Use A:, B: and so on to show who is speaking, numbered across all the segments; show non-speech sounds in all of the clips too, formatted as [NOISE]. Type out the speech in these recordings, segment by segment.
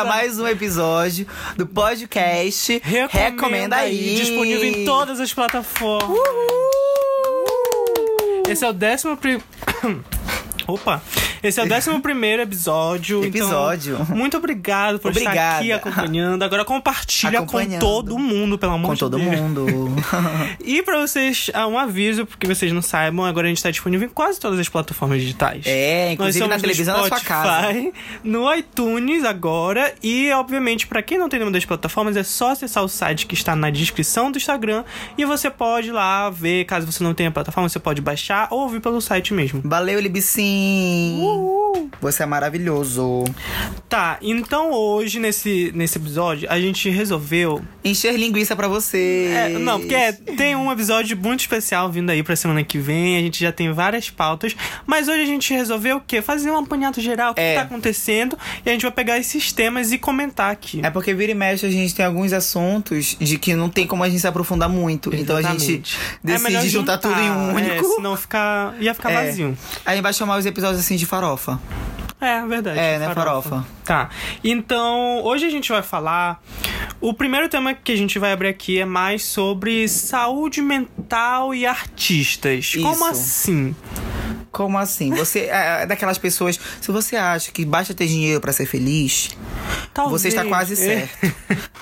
A: a mais um episódio do podcast
B: Recomenda,
A: Recomenda aí.
B: Disponível em todas as plataformas. Esse é o décimo. Pri... [COUGHS] Opa! Esse é o décimo primeiro episódio.
A: Episódio.
B: Então, muito obrigado por estar
A: Obrigada.
B: aqui acompanhando. Agora compartilha com todo mundo, pelo amor
A: Com
B: de
A: todo
B: Deus.
A: mundo. [LAUGHS]
B: E pra vocês, um aviso, porque vocês não saibam, agora a gente tá disponível em quase todas as plataformas digitais.
A: É, inclusive na televisão da sua casa.
B: No iTunes agora. E, obviamente, pra quem não tem nenhuma das plataformas, é só acessar o site que está na descrição do Instagram. E você pode ir lá ver, caso você não tenha plataforma, você pode baixar ou ouvir pelo site mesmo.
A: Valeu, Libicim. Você é maravilhoso.
B: Tá, então hoje, nesse, nesse episódio, a gente resolveu.
A: Encher linguiça pra você.
B: É, não, porque é, tem um episódio muito especial vindo aí pra semana que vem. A gente já tem várias pautas. Mas hoje a gente resolveu o quê? Fazer um apanhado geral, o que
A: É.
B: tá acontecendo. E a gente vai pegar esses temas e comentar aqui.
A: É porque vira e mexe a gente tem alguns assuntos de que não tem como a gente se aprofundar muito. Então a gente
B: Exatamente. É
A: decide
B: melhor
A: juntar tudo em um
B: é,
A: único.
B: senão ficar, ia ficar
A: É.
B: vazio.
A: A gente vai chamar os episódios assim de farofa.
B: É, verdade.
A: É, né, farofa.
B: Tá. Então, hoje a gente vai falar. O primeiro tema que a gente vai abrir aqui é mais sobre saúde mental e artistas. Como
A: Isso.
B: assim?
A: Como assim? Você é daquelas pessoas. Se você acha que basta ter dinheiro pra ser feliz,
B: Talvez.
A: você está quase certo.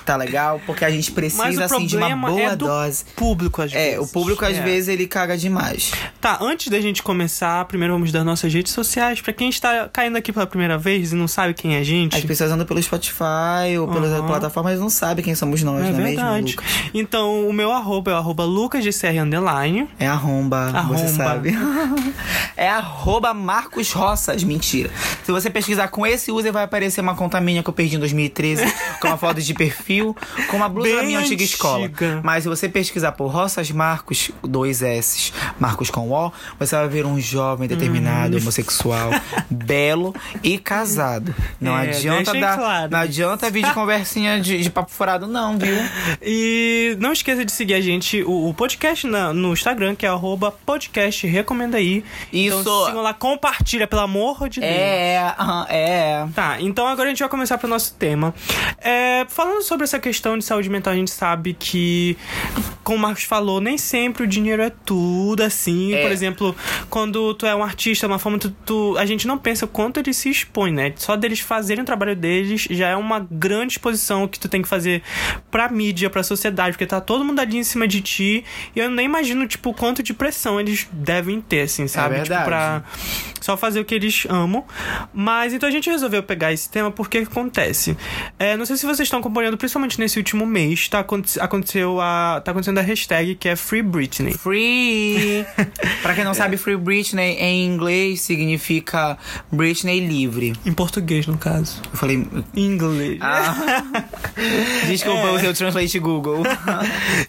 A: tá legal? Porque a gente precisa assim de uma
B: problema
A: boa
B: é do
A: dose.
B: público, às vezes.
A: É, o público às
B: É.
A: vezes ele caga demais.
B: Tá, antes da gente começar, primeiro vamos dar nossas redes sociais. Pra quem está caindo aqui pela primeira vez e não sabe quem é a gente.
A: As pessoas andam pelo Spotify ou pelas
B: Aham.
A: plataformas e não sabem quem somos nós,
B: é
A: não é
B: verdade.
A: mesmo, Lucas?
B: então, o meu arroba é o arroba lucasdcr underline.
A: É arromba, você
B: Arromba.
A: sabe. [LAUGHS] é arroba Marcos Roças, mentira. Se você pesquisar com esse user, vai aparecer uma conta minha que eu perdi em 2013, com uma foto de perfil, com uma blusa da
B: Bem
A: minha antiga,
B: antiga.
A: escola. Mas se você pesquisar por Roças Marcos, dois S, Marcos com O, você vai ver um jovem determinado,
B: Hum.
A: homossexual, belo e casado. Não
B: É,
A: adianta dar.
B: claro.
A: Não adianta vir de [LAUGHS] conversinha de, de papo furado, não, viu?
B: E não esqueça de seguir a gente, o, o podcast na- no Instagram, que é arroba podcast recomenda aí.
A: Isso.
B: Então sigam lá, compartilha, pelo amor de Deus.
A: É, é.
B: Tá, então agora a gente vai começar pro nosso tema. É, falando sobre essa questão de saúde mental, a gente sabe que, como o Marcos falou, nem sempre o dinheiro é tudo, assim.
A: É.
B: Por exemplo, quando tu é um artista, uma forma, tu, tu- a gente não pensa o quanto eles se expõem, né? Só deles fazerem o trabalho deles já é uma grande exposição que tu tem que fazer pra mídia, pra sociedade, porque tá todo mundo ali em cima de ti. E eu nem imagino, tipo, o quanto de pressão eles devem ter, assim, sabe?
A: É verdade.
B: Tipo, pra só fazer o que eles amam. Mas então a gente resolveu pegar esse tema porque acontece. É, não sei se vocês estão acompanhando, principalmente nesse último mês, tá, aconte- aconteceu a, tá acontecendo a hashtag que é Free Britney.
A: Free. [LAUGHS] pra quem não sabe, Free Britney em inglês significa Britney livre.
B: Em português, no caso.
A: Eu falei.
B: Em inglês.
A: Ah. [LAUGHS] Desculpa
B: É.
A: o seu Translate Google. [LAUGHS]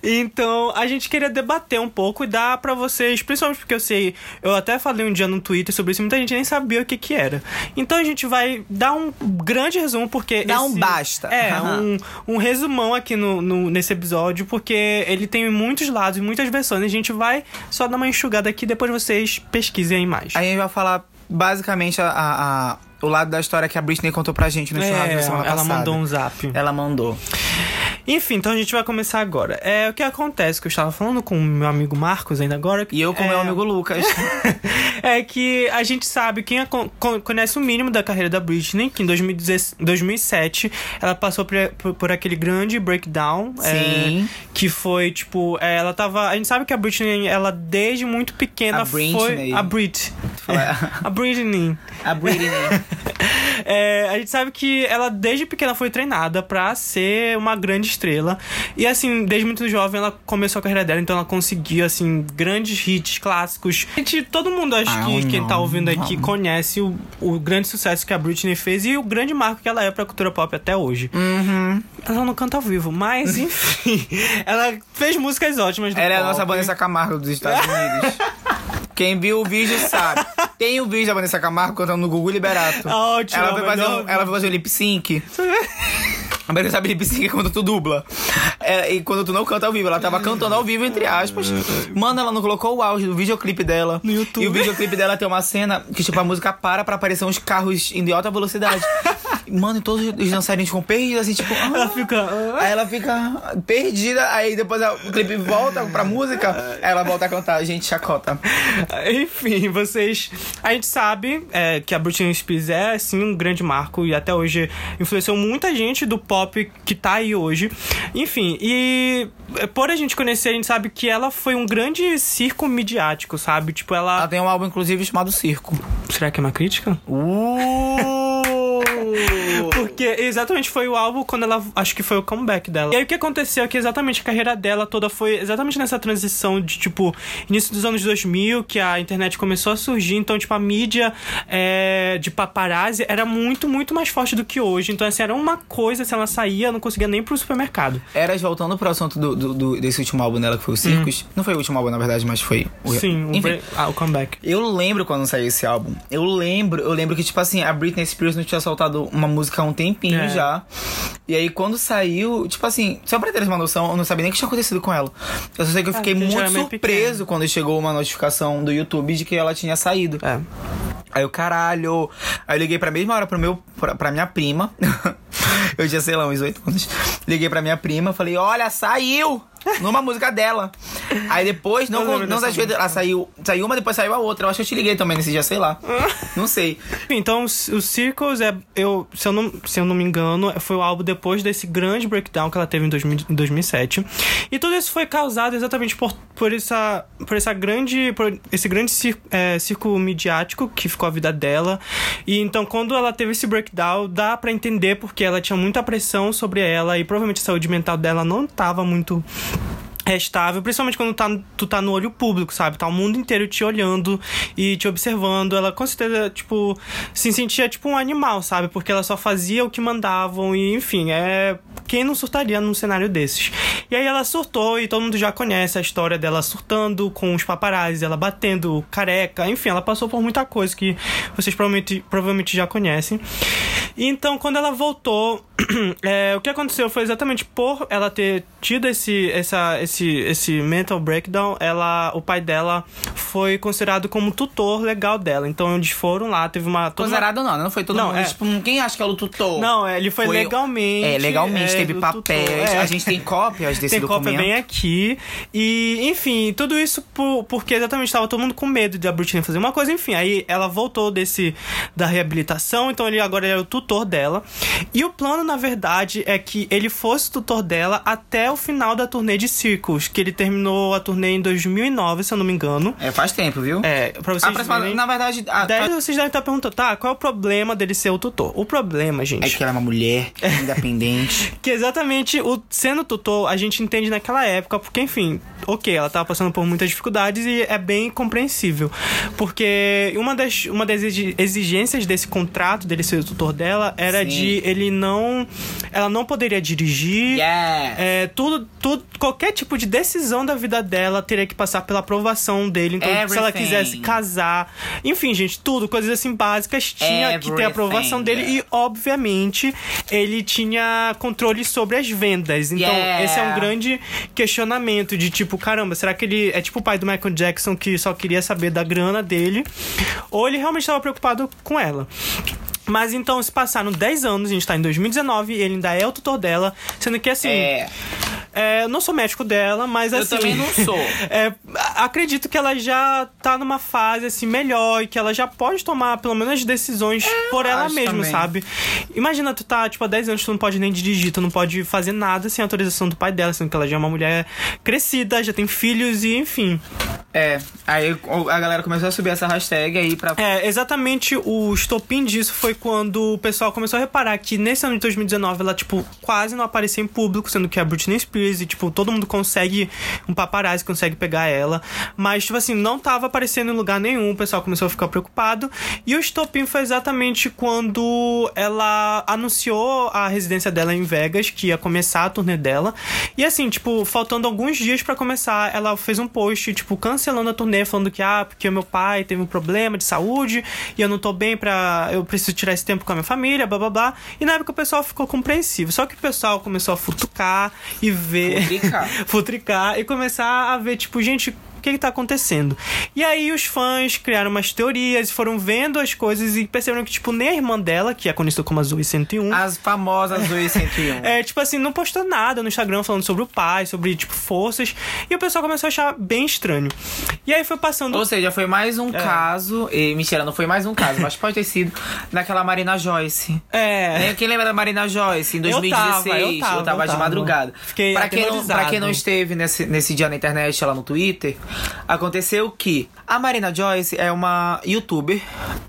B: Então, a gente queria debater um pouco e dar pra vocês, principalmente porque eu sei, eu até falei um dia no Twitter sobre isso, muita gente nem sabia o que que era. Então a gente vai dar um grande resumo, porque.
A: Dá um
B: esse-
A: basta.
B: É, [LAUGHS] um, um resumão aqui no, no- nesse episódio, porque ele tem muitos lados e muitas versões. A gente vai só dar uma enxugada aqui, depois vocês pesquisem aí mais.
A: A gente vai falar basicamente a, a- a- o lado da história que a Britney contou pra gente no churrasco
B: É,
A: da semana
B: ela
A: passada.
B: mandou um zap.
A: Ela mandou.
B: Enfim, então a gente vai começar agora. É o que acontece, que eu estava falando com o meu amigo Marcos ainda agora.
A: E eu com
B: é,
A: meu amigo Lucas. [LAUGHS]
B: é que a gente sabe, quem conhece o mínimo da carreira da Britney, que em 2010 2007 ela passou por, por- por aquele grande breakdown.
A: Sim.
B: é, que foi, tipo, é, ela tava. A gente sabe que a Britney, ela desde muito pequena
A: A
B: foi.
A: Britney.
B: A Brit.
A: Fala-
B: a Britney.
A: A Britney. [LAUGHS]
B: É, a gente sabe que ela desde pequena foi treinada pra ser uma grande estrela. E assim, desde muito jovem ela começou a carreira dela, então ela conseguiu assim grandes hits clássicos. Gente, todo mundo acho
A: Ah,
B: que quem tá
A: não,
B: ouvindo aqui
A: não.
B: conhece o, o grande sucesso que a Britney fez e o grande marco que ela é pra cultura pop até hoje.
A: Uhum.
B: Ela não canta ao vivo, mas [LAUGHS] enfim, ela fez músicas ótimas do
A: Ela é a
B: pop.
A: nossa Vanessa Camargo dos Estados Unidos. [LAUGHS] Quem viu o vídeo sabe. [LAUGHS] Tem o vídeo da Vanessa Camargo cantando no Google Liberato.
B: Ótimo,
A: Ela foi fazer
B: melhor-
A: um, ela foi fazer um lip sync. [LAUGHS] Mas você sabe lip sync é quando tu dubla. É, e quando tu não canta ao vivo. Ela tava cantando ao vivo, entre aspas. Mano, ela não colocou o auge do videoclipe dela.
B: No YouTube.
A: E o videoclipe dela tem uma cena que, tipo, a música para pra aparecer uns carros indo em alta velocidade. [LAUGHS] Mano, e todos os dançarinos ficam perdidos, assim, tipo.
B: Ela
A: ah.
B: fica. "Ah".
A: Aí ela fica perdida, aí depois o clipe volta pra música, aí ela volta a cantar, gente, chacota.
B: Enfim, vocês. A gente sabe é, que a Britney Spears é, sim, um grande marco e até hoje influenciou muita gente do pop que tá aí hoje. Enfim, e é, por a gente conhecer, a gente sabe que ela foi um grande circo midiático, sabe? Tipo, ela.
A: Ela tem um álbum, inclusive, chamado Circo.
B: Será que é uma crítica?
A: Uh!
B: Porque exatamente foi o álbum quando ela. Acho que foi o comeback dela. E aí o que aconteceu é que exatamente a carreira dela toda foi exatamente nessa transição de, tipo, início dos anos 2000, que a internet começou a surgir. Então, tipo, a mídia é, de paparazzi era muito, muito mais forte do que hoje. Então, assim, era uma coisa, se ela saía, não conseguia nem pro supermercado.
A: Eras, voltando pro assunto do, do- do- desse último álbum dela, que foi o Circus. Não foi o último álbum, na verdade, mas foi o.
B: Sim, o,
A: Enfim,
B: ah, o comeback.
A: Eu lembro quando saiu esse álbum. Eu lembro, eu lembro que, tipo assim, a Britney Spears não tinha soltado uma música há um tempinho
B: É.
A: já. E aí, quando saiu, tipo assim, só pra teres uma noção, eu não sabia nem o que tinha acontecido com ela. Eu só sei que eu
B: Ah,
A: fiquei muito surpreso quando chegou uma notificação do YouTube de que ela tinha saído.
B: É.
A: Aí eu, caralho. Aí eu liguei pra mesma hora pro meu, pra, pra minha prima. [LAUGHS] eu tinha, sei lá, uns oito anos. Liguei pra minha prima, falei, olha, saiu! Numa música dela. Aí depois, não, não
B: dessa
A: satisfeito, ela saiu, saiu uma, depois saiu a outra. Eu acho que eu te liguei também nesse dia, sei lá. [LAUGHS] não sei.
B: Então, o Circles é. Eu, se, eu não, se eu não me engano, foi o álbum depois desse grande breakdown que ela teve em, 2000 em 2007. E tudo isso foi causado exatamente por, por, essa, por essa grande. Por esse grande cir, é, círculo midiático que ficou a vida dela. E então, quando ela teve esse breakdown, dá pra entender porque ela tinha muita pressão sobre ela e provavelmente a saúde mental dela não tava muito é estável, principalmente quando tá, tu tá no olho público, sabe? Tá o mundo inteiro te olhando e te observando. Ela com certeza, tipo, se sentia tipo um animal, sabe? Porque ela só fazia o que mandavam e, enfim, é. Quem não surtaria num cenário desses? E aí ela surtou e todo mundo já conhece a história dela surtando com os paparazzi, ela batendo careca, enfim, ela passou por muita coisa que vocês provavelmente, provavelmente já conhecem. E então, quando ela voltou, [CLEARS THROAT] é, o que aconteceu foi exatamente por ela ter tido esse, essa, esse, esse mental breakdown, ela, o pai dela foi considerado como tutor legal dela. Então, eles foram lá, teve uma. toda uma-
A: Considerado não? Não foi todo
B: Não,
A: mundo.
B: é.
A: Tipo, quem acha que é o tutor?
B: Não, é, ele foi, legalmente.
A: É, legalmente,
B: é,
A: teve papéis.
B: é.
A: A gente tem cópias desse
B: Tem
A: documento.
B: cópia bem aqui. E, enfim, tudo isso por- porque exatamente estava todo mundo com medo de a Britney fazer uma coisa. Enfim, aí ela voltou desse da reabilitação, então ele agora era o tutor dela. E o plano, na verdade, é que ele fosse tutor dela até o final da turnê de Circles, que ele terminou a turnê em 2009, se eu não me engano.
A: É, faz tempo, viu?
B: É, pra vocês verem.
A: Na verdade, a-
B: Daí vocês devem estar perguntando, tá, qual é o problema dele ser o tutor? O problema, gente,
A: é que ela é uma mulher independente. [LAUGHS]
B: que exatamente o sendo tutor, a gente entende naquela época, porque enfim, ok, ela tava passando por muitas dificuldades e é bem compreensível. Porque uma das, uma das exi- exigências desse contrato, dele ser o tutor dela, era
A: Sim.
B: de ele não. Ela não poderia dirigir.
A: Yeah.
B: É, tudo, tudo, qualquer tipo de decisão da vida dela teria que passar pela aprovação dele. Então, se ela
A: Everything.
B: quisesse casar, enfim, gente, tudo, coisas assim básicas, tinha que ter a aprovação dele.
A: Everything.
B: E, obviamente, ele tinha controle sobre as vendas. Então,
A: Yeah.
B: esse é um grande questionamento de tipo, caramba, será que ele é tipo o pai do Michael Jackson que só queria saber da grana dele? Ou ele realmente estava preocupado com ela? Mas então, se passaram 10 anos, a gente tá em 2019 e ele ainda é o tutor dela, sendo que assim.
A: É.
B: É, eu não sou médico dela, mas
A: Eu
B: assim.
A: também não sou. [LAUGHS]
B: é, acredito que ela já tá numa fase assim melhor e que ela já pode tomar pelo menos decisões por ela mesma,
A: também.
B: sabe? Imagina, tu tá, tipo, há 10 anos, tu não pode nem dirigir, tu não pode fazer nada sem autorização do pai dela, sendo que ela já é uma mulher crescida, já tem filhos e enfim.
A: É. Aí a galera começou a subir essa hashtag aí pra.
B: É, exatamente o estopim disso foi quando o pessoal começou a reparar que nesse ano de 2019 ela, tipo, quase não aparecia em público, sendo que a Britney Spears e, tipo, todo mundo consegue, um paparazzi consegue pegar ela, mas, tipo assim, não tava aparecendo em lugar nenhum, o pessoal começou a ficar preocupado, e o estopim foi exatamente quando ela anunciou a residência dela em Vegas, que ia começar a turnê dela, e assim, tipo, faltando alguns dias pra começar, ela fez um post, tipo, cancelando a turnê, falando que, ah, porque o meu pai teve um problema de saúde, e eu não tô bem pra... eu preciso tirar esse tempo com a minha família, blá blá blá, e na época o pessoal ficou compreensivo, só que o pessoal começou a futucar e ver...
A: Futricar. [LAUGHS]
B: futricar e começar a ver, tipo, gente, o que que tá acontecendo. E aí os fãs criaram umas teorias, foram vendo as coisas e perceberam que, tipo, nem a irmã dela, que é conhecida como a Zoe 101,
A: As famosas do 101. [LAUGHS]
B: é, tipo assim, não postou nada no Instagram falando sobre o pai, sobre, tipo, forças. E o pessoal começou a achar bem estranho. E aí foi passando.
A: Ou seja, foi mais um caso. E, mentira, não foi mais um caso, mas pode ter sido daquela Marina Joyce.
B: É.
A: Né? Quem lembra da Marina Joyce em
B: Eu tava,
A: 2016?
B: eu tava, eu
A: de
B: tava.
A: madrugada.
B: Fiquei
A: pra quem, não, pra quem não esteve nesse, nesse dia na internet, lá no Twitter, aconteceu que a Marina Joyce é uma youtuber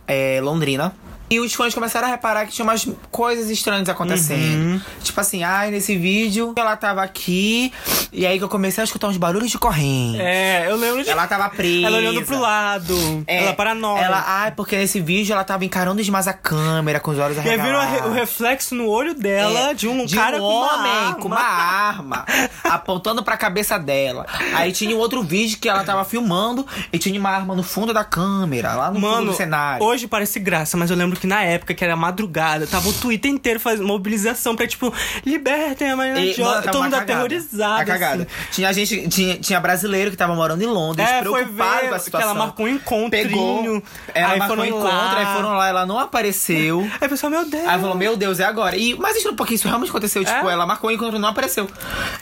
A: é, londrina. E os fãs começaram a reparar que tinha umas coisas estranhas acontecendo.
B: Uhum.
A: Tipo assim, ai, nesse vídeo ela tava aqui. E aí que eu comecei a escutar uns barulhos de corrente.
B: É, eu lembro de.
A: Ela tava presa.
B: Ela olhando pro lado.
A: É,
B: ela paranoia.
A: Ela, ai, porque nesse vídeo ela tava encarando demais a câmera com os olhos
B: E aí viram
A: arregalados.
B: o reflexo no olho dela
A: É,
B: de um
A: de
B: cara
A: um
B: com uma
A: homem
B: arma.
A: com uma arma [LAUGHS] apontando pra cabeça dela. Aí tinha um outro vídeo que ela tava filmando e tinha uma arma no fundo da câmera, lá no fundo
B: Mano,
A: do cenário.
B: hoje parece graça, mas eu lembro que na época, que era madrugada, tava o Twitter inteiro fazendo mobilização pra, tipo, libertem a Marina Jo.
A: mano, tava
B: Todo mundo aterrorizado.
A: Cagada.
B: assim.
A: Tinha gente, tinha, tinha brasileiro que tava morando em Londres,
B: É, foi
A: preocupado
B: ver
A: com a
B: que
A: situação.
B: ela marcou um encontrinho.
A: Pegou, ela
B: aí
A: marcou um encontro,
B: lá.
A: aí foram lá, ela não apareceu.
B: Aí pessoal, meu Deus.
A: Aí falou, meu Deus, é agora. E, mas isso, porque isso realmente aconteceu. Tipo,
B: É?
A: ela marcou o encontro e não apareceu.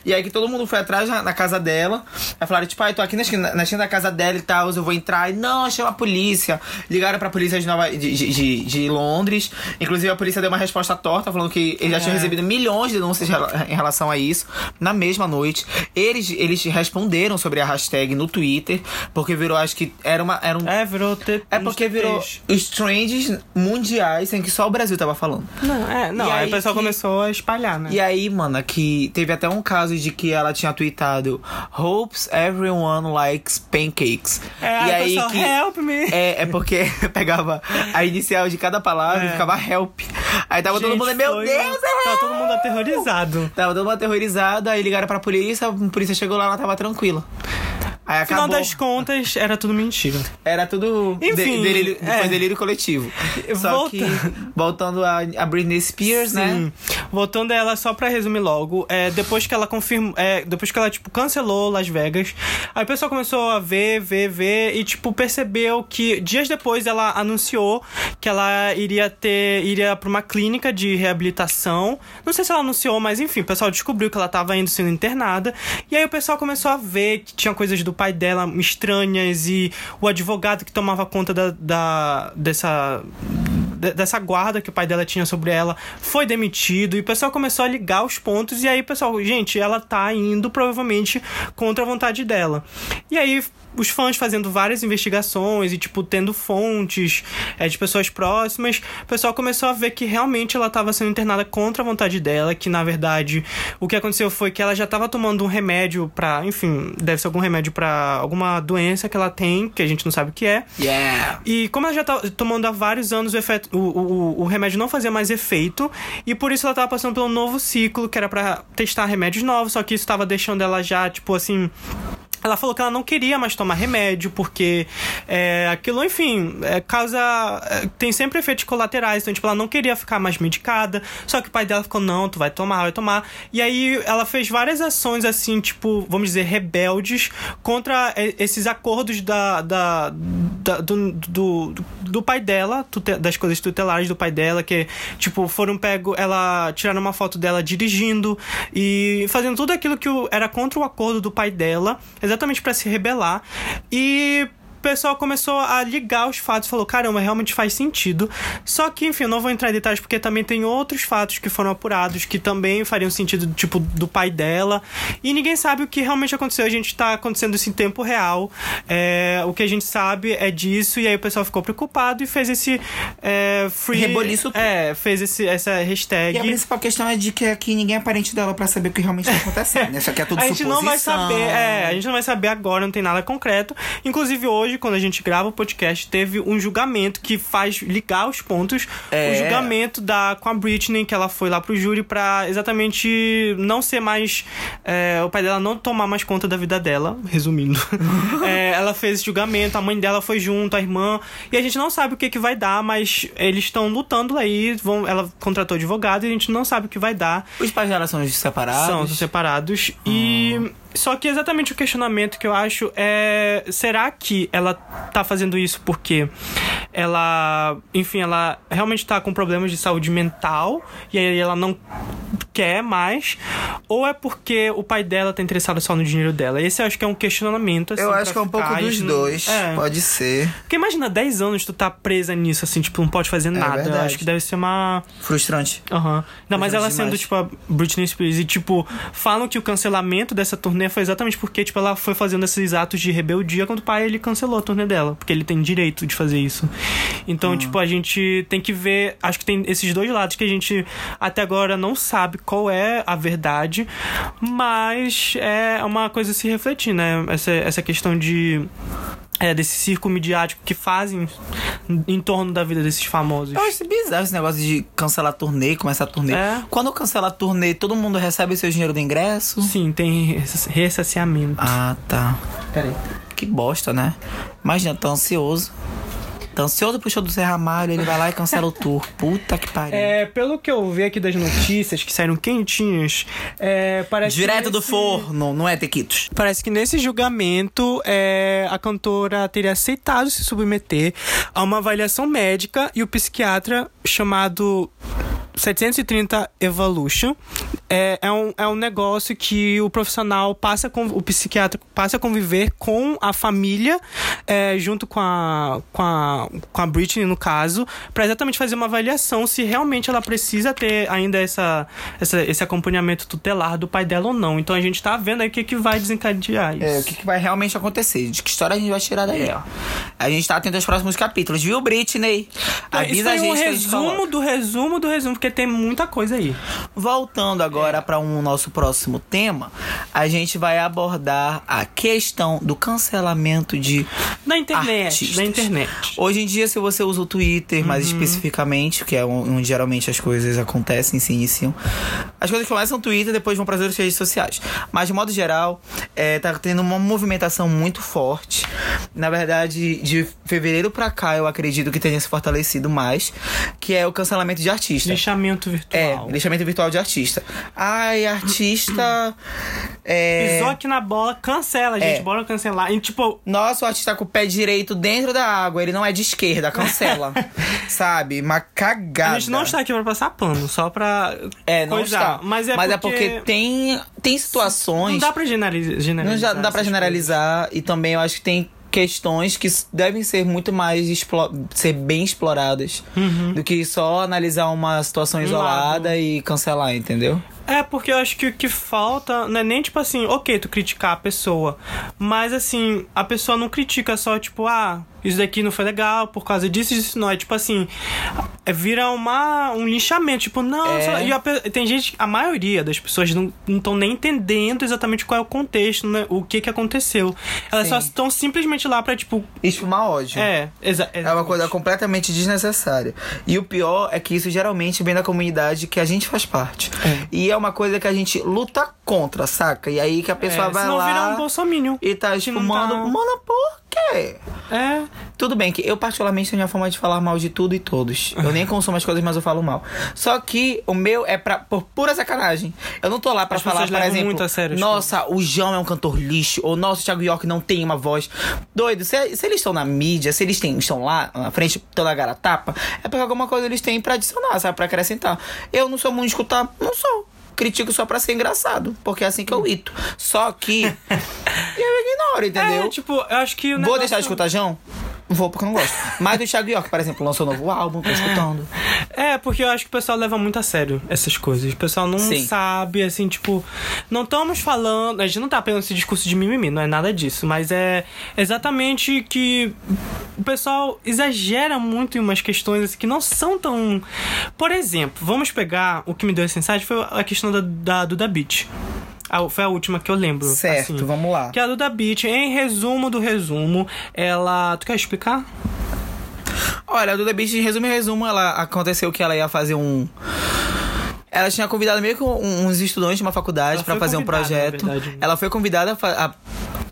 A: E aí que todo mundo foi atrás na, na casa dela. Aí falaram, tipo, ai, tô aqui na esquina, na esquina da casa dela e tal, eu vou entrar. E não, chama a polícia. Ligaram pra polícia de, Nova, de, de, de- de Londres. Inclusive, a polícia deu uma resposta torta, falando que eles já tinham
B: É.
A: recebido milhões de denúncias em relação a isso. Na mesma noite. Eles, eles responderam sobre a hashtag no Twitter, porque virou, acho que era uma. Era um,
B: É, virou... Te...
A: é porque virou os trends mundiais em que só o Brasil tava falando.
B: Não, é, não.
A: E
B: aí,
A: aí
B: o pessoal
A: que-
B: começou a espalhar, né?
A: E aí, mano, que teve até um caso de que ela tinha tweetado Hopes everyone likes pancakes.
B: É,
A: e
B: aí pessoal,
A: que.
B: help me.
A: É, é porque [LAUGHS] pegava a inicial de cada palavra e
B: É.
A: ficava help. Aí tava todo
B: Gente,
A: mundo, meu Deus, é
B: Tava todo mundo aterrorizado.
A: Tava todo mundo aterrorizado, aí ligaram pra polícia, a polícia chegou lá, ela tava tranquila. Aí
B: final
A: acabou.
B: das contas, era tudo mentira.
A: Era tudo de-
B: Enfim,
A: delírio,
B: é.
A: foi delírio coletivo. [LAUGHS] Só
B: Volta-
A: que, voltando a, a Britney Spears, né?
B: Sim. Voltando a ela, só pra resumir logo, é, depois que ela confirmou. É, depois que ela, tipo, cancelou Las Vegas, aí o pessoal começou a ver, ver, ver e, tipo, percebeu que dias depois ela anunciou que ela iria ter. iria pra uma clínica de reabilitação. Não sei se ela anunciou, mas enfim, o pessoal descobriu que ela tava indo sendo internada. E aí o pessoal começou a ver que tinha coisas do pai dela estranhas e o advogado que tomava conta da, da dessa de- dessa guarda que o pai dela tinha sobre ela foi demitido e o pessoal começou a ligar os pontos e aí pessoal, gente, ela tá indo provavelmente contra a vontade dela. E aí os fãs fazendo várias investigações e tipo tendo fontes é, de pessoas próximas, o pessoal começou a ver que realmente ela estava sendo internada contra a vontade dela, que na verdade o que aconteceu foi que ela já estava tomando um remédio pra, enfim, deve ser algum remédio pra alguma doença que ela tem, que a gente não sabe o que é.
A: Yeah.
B: E como ela já tá tomando há vários anos o, efeito, o, o, o remédio não fazia mais efeito, e por isso ela tava passando pelo novo ciclo, que era pra testar remédios novos, só que isso tava deixando ela já, tipo assim. Ela falou que ela não queria mais tomar remédio, porque é, aquilo, enfim, é, causa. é, tem sempre efeitos colaterais. Então, tipo, ela não queria ficar mais medicada. Só que o pai dela ficou, não, tu vai tomar, vai tomar. E aí ela fez várias ações, assim, tipo, vamos dizer, rebeldes contra é, esses acordos da, da, da- do, do, do pai dela, das coisas tutelares do pai dela, que, tipo, foram pego. Ela tiraram uma foto dela dirigindo e fazendo tudo aquilo que era contra o acordo do pai dela, exatamente pra se rebelar. E o pessoal começou a ligar os fatos, falou: caramba, realmente faz sentido. Só que, enfim, eu não vou entrar em detalhes porque também tem outros fatos que foram apurados que também fariam sentido, tipo, do pai dela. E ninguém sabe o que realmente aconteceu. A gente tá acontecendo isso em tempo real. É, o que a gente sabe é disso. E aí o pessoal ficou preocupado e fez esse é, free.
A: Reboliço.
B: É, fez esse, essa hashtag.
A: E a principal questão é de que aqui ninguém é parente dela pra saber o que realmente tá acontecendo. né? Isso aqui é tudo
B: a gente não vai saber, é, a gente não vai saber agora, não tem nada concreto. Inclusive hoje, quando a gente grava o podcast, teve um julgamento que faz ligar os pontos.
A: É.
B: O julgamento da com a Britney, que ela foi lá pro júri pra exatamente não ser mais é, o pai dela não tomar mais conta da vida dela, resumindo. [LAUGHS] É, ela fez esse julgamento, a mãe dela foi junto, a irmã, e a gente não sabe o que que vai dar, mas eles estão lutando aí, vão, ela contratou advogado e a gente não sabe o que vai dar.
A: Os pais dela são separados.
B: São, são separados. E só que exatamente o questionamento que eu acho é: será que ela tá fazendo isso porque ela, enfim, ela realmente tá com problemas de saúde mental e aí ela não quer mais? Ou é porque o pai dela tá interessado só no dinheiro dela? Esse eu acho que é um questionamento. Assim,
A: Eu acho que é um pouco dos
B: não-
A: dois.
B: É.
A: Pode ser.
B: Porque imagina 10 anos tu tá presa nisso, assim, tipo, não pode fazer nada. Eu
A: verdade.
B: acho que deve ser uma.
A: Frustrante.
B: Aham. Ainda mais ela
A: demais.
B: sendo, tipo, a Britney Spears. E, tipo, falam que o cancelamento dessa turnê foi exatamente porque, tipo, ela foi fazendo esses atos de rebeldia quando o pai ele cancelou a turnê dela. Porque ele tem direito de fazer isso. Então, tipo, a gente tem que ver. Acho que tem esses dois lados que a gente até agora não sabe qual é a verdade. Mas é uma coisa a se refletir, né? Essa, essa questão de. É, desse circo midiático que fazem em torno da vida desses famosos.
A: Eu acho bizarro esse negócio de cancelar turnê, começar a turnê.
B: É.
A: Quando cancela a turnê, todo mundo recebe seu dinheiro do ingresso?
B: Sim, tem ressa- ressaciamento.
A: Ah, tá.
B: Peraí.
A: Que bosta, né? Imagina, tá ansioso. Tá ansioso pro show do Zé Ramalho, ele vai lá e cancela o tour. Puta que pariu.
B: É, pelo que eu vi aqui das notícias que saíram quentinhas, é, parece que
A: Direto do
B: nesse-
A: forno, não é, Tequitos?
B: Parece que nesse julgamento é, a cantora teria aceitado se submeter a uma avaliação médica e o psiquiatra chamado 730 Evolution é, é, um, é um negócio que o profissional passa com o psiquiatra passa a conviver com a família é, junto com a, com a com a Britney no caso para exatamente fazer uma avaliação se realmente ela precisa ter ainda essa, essa esse acompanhamento tutelar do pai dela ou não então a gente tá vendo aí o que, que vai desencadear isso
A: É, o que, que vai realmente acontecer? De que história a gente vai tirar daí, ó. A gente tá atento aos próximos capítulos, viu, Britney?
B: Então, isso
A: Avisa a
B: foi
A: gente
B: um
A: a gente
B: resumo do resumo do resumo, porque tem muita coisa aí.
A: Voltando agora para um nosso próximo tema, a gente vai abordar a questão do cancelamento de
B: Na internet,
A: artistas.
B: na internet.
A: Hoje em dia, se você usa o Twitter, mais
B: Uhum.
A: especificamente, que é onde geralmente as coisas acontecem, se iniciam, as coisas começam no Twitter depois vão para as outras redes sociais. Mas, de modo geral, é, tá tendo uma movimentação muito forte. Na verdade, de fevereiro pra cá, eu acredito que tenha se fortalecido mais, que é o cancelamento de artista.
B: Lixamento
A: É,
B: virtual.
A: lixamento virtual de artista. Ai, artista. é...
B: Pisou aqui na bola, cancela, gente.
A: É.
B: Bora cancelar. E tipo,
A: Nossa, o artista tá com o pé direito dentro da água, ele não é de esquerda, cancela. [LAUGHS] Sabe? Uma cagada.
B: a gente não está aqui pra passar pano, só pra.
A: É, não
B: coisar.
A: está.
B: Mas é porque.
A: porque tem, tem situações.
B: Não dá pra generalizar.
A: não,
B: generalizar
A: não dá pra generalizar. E também eu acho que tem questões que devem ser muito mais ser bem exploradas do que só analisar uma situação
B: Uhum. Um
A: isolada e cancelar, entendeu?
B: É, porque eu acho que o que falta não é nem tipo assim, ok, tu criticar a pessoa. Mas assim, a pessoa não critica só, tipo, ah, isso daqui não foi legal por causa disso, disso não. É tipo assim, é, vira uma, um linchamento. Tipo, não,
A: É.
B: lá. e a tem gente, a maioria das pessoas não estão nem entendendo exatamente qual é o contexto, né? O que que aconteceu. Elas
A: Sim.
B: só estão simplesmente lá pra, tipo,
A: Espumar ódio.
B: é, exa
A: É uma coisa completamente desnecessária. E o pior é que isso geralmente vem da comunidade que a gente faz parte.
B: É.
A: E é uma coisa que a gente luta contra, saca? E aí que a pessoa
B: é,
A: vai
B: senão
A: lá
B: vira um bolsominion.
A: e tá espumando.
B: tá-
A: Mano, por quê?
B: É,
A: Tudo bem que eu particularmente tenho a forma de falar mal de tudo e todos. Eu nem consumo as coisas, mas eu falo mal. Só que o meu é pra, por pura sacanagem. Eu não tô lá pra
B: As
A: falar, por exemplo,
B: muito a sério as
A: nossa, o João é um cantor lixo, ou nossa, o Thiago York não tem uma voz. Doido, se, se eles estão na mídia, se eles têm, estão lá na frente, estão na garatapa, é porque alguma coisa eles têm pra adicionar, sabe? Pra acrescentar. Eu não sou muito escutar, não sou. Critico só pra ser engraçado, porque é assim que eu ito. Só que [LAUGHS] eu ignoro, entendeu?
B: é, tipo, eu acho que o
A: Vou
B: negócio-
A: deixar de escutar João? Vou porque eu não gosto. Mas do Thiago York, por exemplo, lançou um novo álbum, tô escutando.
B: É, porque eu acho que o pessoal leva muito a sério essas coisas. O pessoal não
A: Sim.
B: sabe, assim, tipo. Não estamos falando. A gente não tá pegando esse discurso de mimimi, não é nada disso. Mas é exatamente que o pessoal exagera muito em umas questões assim, que não são tão. Por exemplo, vamos pegar. O que me deu esse insight foi a questão da, da Duda Beat. A- foi a última que eu lembro.
A: Certo,
B: assim.
A: vamos lá.
B: Que a Duda Beat, em resumo do resumo, ela. Tu quer explicar?
A: Olha, a Duda Beat, em resumo em resumo, ela aconteceu que ela ia fazer um. Ela tinha convidado meio que uns estudantes de uma faculdade
B: foi
A: fazer um projeto.
B: verdade.
A: Ela foi convidada a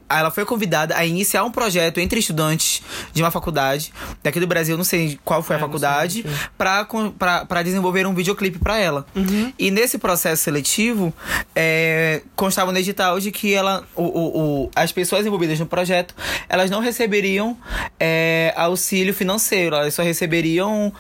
A: ela foi convidada a iniciar um projeto entre estudantes de uma faculdade daqui do Brasil, não sei qual foi a
B: É, não
A: faculdade, pra desenvolver um videoclipe pra ela.
B: Uhum.
A: E nesse processo seletivo, é, constava no edital de que ela, o, o- o- as pessoas envolvidas no projeto, elas não receberiam é, auxílio financeiro, elas só receberiam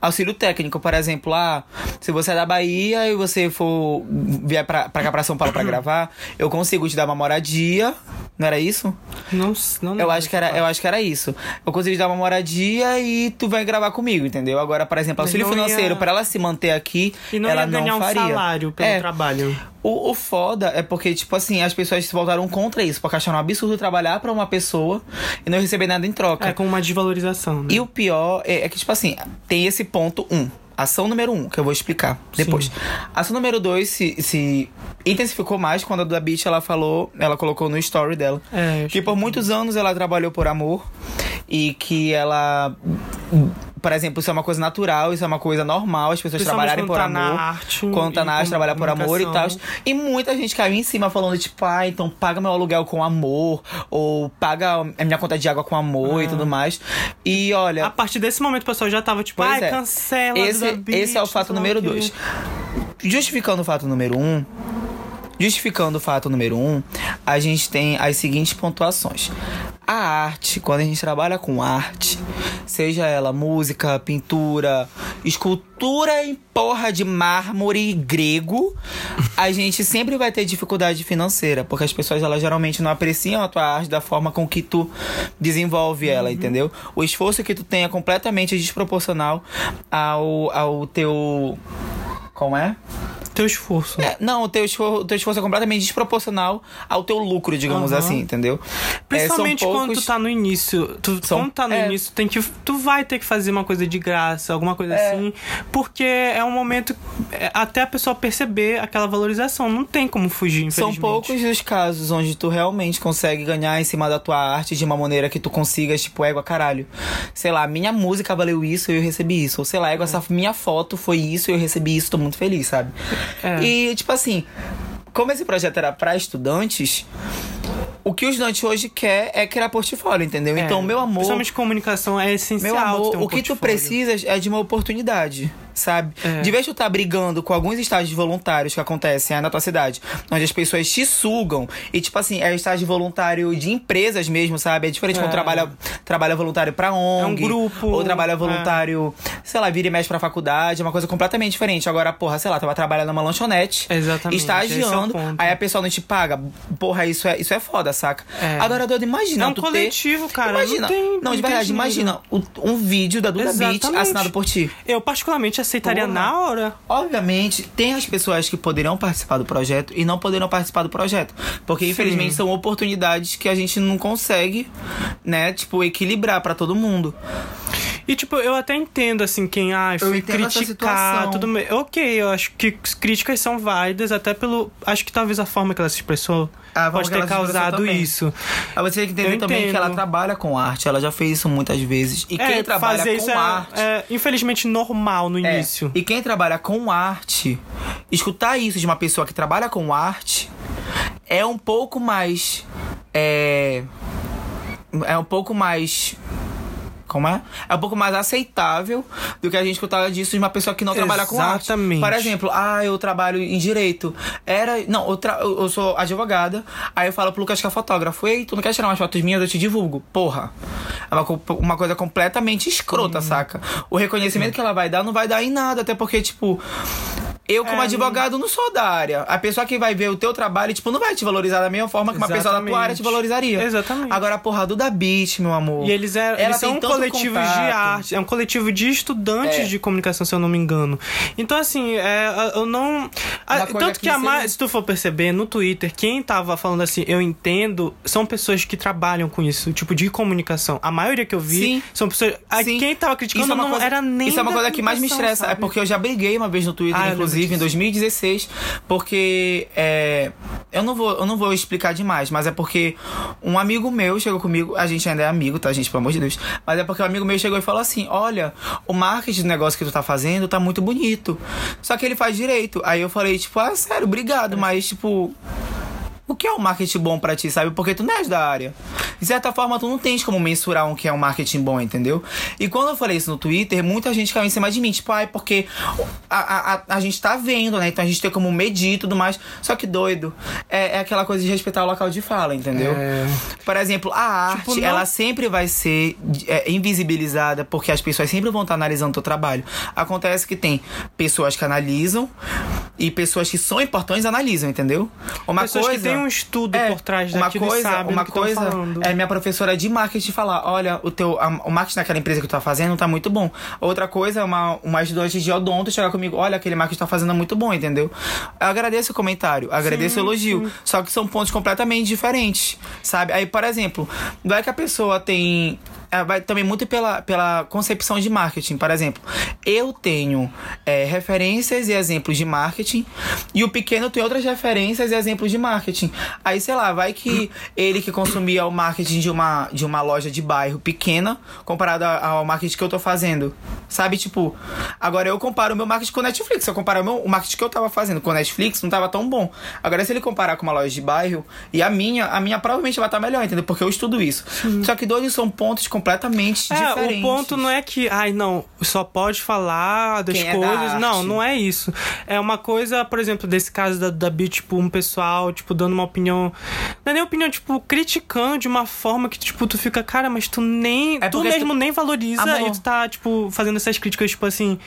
A: auxílio técnico. Por exemplo, ah, se você é da Bahia e você for vier pra cá pra São Paulo pra [CLEARS THROAT] gravar, eu consigo te dar uma moradia. Não era isso?
B: Não, não
A: Eu acho que era, eu acho que era isso. Eu consigo te dar uma moradia e tu vai gravar comigo, entendeu? Agora, por exemplo, auxílio
B: não ia-
A: financeiro pra ela se manter aqui,
B: E não
A: ela
B: ia ganhar
A: não
B: um
A: faria.
B: salário pelo
A: É,
B: trabalho.
A: o, o foda é porque, tipo assim, as pessoas se voltaram contra isso, porque acharam um absurdo trabalhar pra uma pessoa e não receber nada em troca.
B: É com uma desvalorização, né?
A: E o pior é, é que, tipo assim, tem esse ponto um. Ação número um, que eu vou explicar depois. Ação número dois se, se intensificou mais quando a Duda Beat ela falou, ela colocou no story dela.
B: É,
A: Que por muitos anos ela trabalhou por amor e que ela. Por exemplo, isso é uma coisa natural, isso é uma coisa normal, as pessoas trabalharem por
B: tá
A: amor.
B: na arte
A: quando tá na arte, trabalhar por amor e tal. E muita gente caiu em cima falando, tipo, ah, então paga meu aluguel com amor, ou paga a minha conta de água com amor
B: Ah.
A: e tudo mais. E olha.
B: A partir desse momento o pessoal já tava tipo, ai,
A: é.
B: cancela.
A: Esse,
B: Beat,
A: esse é o fato número dois. Justificando o fato número um, justificando o fato número um, a gente tem as seguintes pontuações. A arte, quando a gente trabalha com arte, seja ela música, pintura, escultura em porra de mármore grego, a gente sempre vai ter dificuldade financeira, porque as pessoas elas geralmente não apreciam a tua arte da forma com que tu desenvolve ela, entendeu? O esforço que tu tem é completamente desproporcional ao, ao teu como é?
B: Teu esforço.
A: É, não, o teu, esforço, o teu esforço é completamente desproporcional ao teu lucro, digamos
B: Aham.
A: assim, entendeu?
B: Principalmente
A: É, são
B: quando
A: poucos-
B: tu tá no início. Tu,
A: São-
B: quando tá no
A: é.
B: início, tem que, tu vai ter que fazer uma coisa de graça, alguma coisa
A: É.
B: assim. Porque é um momento. é, até a pessoa perceber aquela valorização. Não tem como fugir,
A: São poucos os casos onde tu realmente consegue ganhar em cima da tua arte de uma maneira que tu consigas, tipo, égua, caralho. Sei lá, minha música valeu isso e eu recebi isso. Ou sei lá, égua, essa minha foto foi isso e eu recebi isso, tô muito feliz, sabe?
B: É.
A: E, tipo assim, como esse projeto era pra estudantes, o que o estudante hoje quer é criar portfólio, entendeu?
B: É,
A: Então, meu amor.
B: Principalmente comunicação é essencial.
A: Meu amor,
B: um
A: o que tu
B: portfólio.
A: precisas é de uma oportunidade, sabe?
B: É.
A: De vez tu tá brigando com alguns estágios voluntários que acontecem aí na tua cidade, onde as pessoas te sugam, e tipo assim, é estágio voluntário de empresas mesmo, sabe? É diferente quando
B: É.
A: trabalha, trabalha voluntário pra ONG.
B: grupo,
A: Ou trabalha
B: é.
A: voluntário, sei lá, vira e mexe pra faculdade, é uma coisa completamente diferente. Agora, porra, sei lá, tu vai trabalhar numa lanchonete,
B: Exatamente, é
A: estagiando, aí a pessoa não te paga. Porra, isso é, isso é foda, saca?
B: É.
A: Agora, Dodo, imagina.
B: É um
A: tu ter-
B: coletivo, cara,
A: Imagina.
B: não tem-
A: não, de verdade, imagina o- um vídeo da Duda Beat assinado por ti.
B: Eu, particularmente, aceitaria
A: Porra.
B: na hora.
A: Obviamente, tem as pessoas que poderão participar do projeto e não poderão participar do projeto. Porque, infelizmente, são oportunidades que a gente não consegue, né, tipo, equilibrar pra todo mundo.
B: E, tipo, eu até entendo, assim, quem, ah,
A: essa
B: criticar, tudo bem. Ok, eu acho que críticas são válidas, até pelo... Acho que talvez a forma que ela se expressou
A: A forma
B: pode ter causado
A: também.
B: isso.
A: Aí você tem que entender
B: Eu
A: também que ela trabalha com arte, ela já fez isso muitas vezes. E quem
B: é,
A: trabalha
B: fazer
A: com
B: é,
A: arte.
B: é, infelizmente, normal no
A: É,
B: início.
A: E quem trabalha com arte, escutar isso de uma pessoa que trabalha com arte é um pouco mais. É. É um pouco mais. Como é? É um pouco mais aceitável do que a gente escutar disso de uma pessoa que não trabalha com arte.
B: Exatamente.
A: Por exemplo, ah, eu trabalho em direito. Era. Não, eu, tra- eu sou advogada. Aí eu falo pro Lucas que é fotógrafo. Ei, tu não quer tirar umas fotos minhas? Eu te divulgo. Porra. É uma, co- uma coisa completamente escrota, saca? O reconhecimento que ela vai dar não vai dar em nada. Até porque, tipo. Eu, como
B: É,
A: advogado, não sou da área. A pessoa que vai ver o teu trabalho, tipo, não vai te valorizar da mesma forma que uma pessoa da tua área te
B: Exatamente.
A: valorizaria.
B: Exatamente.
A: Agora, a porra do da Beat, meu amor.
B: E eles, eram,
A: Ela
B: eles são um coletivo de
A: contato.
B: arte, é um coletivo de estudantes
A: É.
B: de comunicação, se eu não me engano. Então, assim, é, eu não. a- tanto que
A: que
B: a mais, se tu for perceber, no Twitter, quem tava falando assim, eu entendo, são pessoas que trabalham com isso, tipo, de comunicação. A maioria que eu vi
A: Sim.
B: são pessoas. a-
A: Sim.
B: Quem tava criticando
A: Isso é uma
B: não
A: coisa-
B: era nem.
A: Isso é uma coisa que mais me estressa. É
B: sabe?
A: porque eu já briguei uma vez no Twitter,
B: Ah, lembro
A: inclusive, em
B: disso.
A: 2016. Porque. É, eu, não vou, eu não vou explicar demais, mas é porque um amigo meu chegou comigo. A gente ainda é amigo, tá, gente? Pelo amor de Deus. Mas é porque um amigo meu chegou e falou assim: Olha, o marketing do negócio que tu tá fazendo tá muito bonito. Só que ele faz direito. Aí eu falei, tipo, ah, sério, obrigado, mas, tipo. O que é um marketing bom pra ti, sabe? Porque tu não és da área. De certa forma, tu não tens como mensurar o que é um marketing bom, entendeu? E quando eu falei isso no Twitter, muita gente caiu em cima de mim. Tipo, ai, porque a, a, a, a gente tá vendo, né? Então a gente tem como medir e tudo mais. Só que doido. É, é aquela coisa de respeitar o local de fala, entendeu?
B: É.
A: Por exemplo, a arte,
B: Tipo, não-
A: ela sempre vai ser é, invisibilizada porque as pessoas sempre vão estar analisando o teu trabalho. Acontece que tem pessoas que analisam e pessoas que são importantes analisam, entendeu? Uma
B: Pessoas
A: coisa
B: que têm um estudo por trás
A: uma
B: daquilo e
A: coisa, uma coisa é minha professora de marketing falar, olha, o teu a- o marketing daquela empresa que tu tá fazendo tá muito bom. Outra coisa é uma uma estudante de odonto chegar comigo, olha, aquele marketing tá fazendo é muito bom, entendeu? Eu agradeço o comentário, agradeço o elogio, só que são pontos completamente diferentes, sabe? Aí, por exemplo, não é que a pessoa tem é, vai também muito pela, pela concepção de marketing. Por exemplo, eu tenho é, referências e exemplos de marketing e o pequeno tem outras referências e exemplos de marketing. Aí, sei lá, vai que ele que consumia o marketing de uma, de uma loja de bairro pequena comparado ao marketing que eu tô fazendo. Sabe, tipo, agora eu comparo o meu marketing com o Netflix. Se eu comparar o, meu, o marketing que eu tava fazendo com o Netflix, não tava tão bom. Agora, se ele comparar com uma loja de bairro e a minha, a minha provavelmente vai estar melhor, entendeu? Porque eu estudo isso. Só que dois são pontos completamente
B: É,
A: diferentes.
B: o ponto não é que, ai, não, só pode falar das
A: Quem é
B: coisas.
A: arte.
B: não, não é isso. É uma coisa, por exemplo, desse caso da, da Bia, tipo, um pessoal, tipo, dando uma opinião. Não é nem opinião, tipo, criticando de uma forma que, tipo, tu fica, cara, mas tu nem.
A: É
B: tu mesmo
A: tu-
B: nem valoriza
A: Amor.
B: e tu tá, tipo, fazendo essas críticas, tipo assim.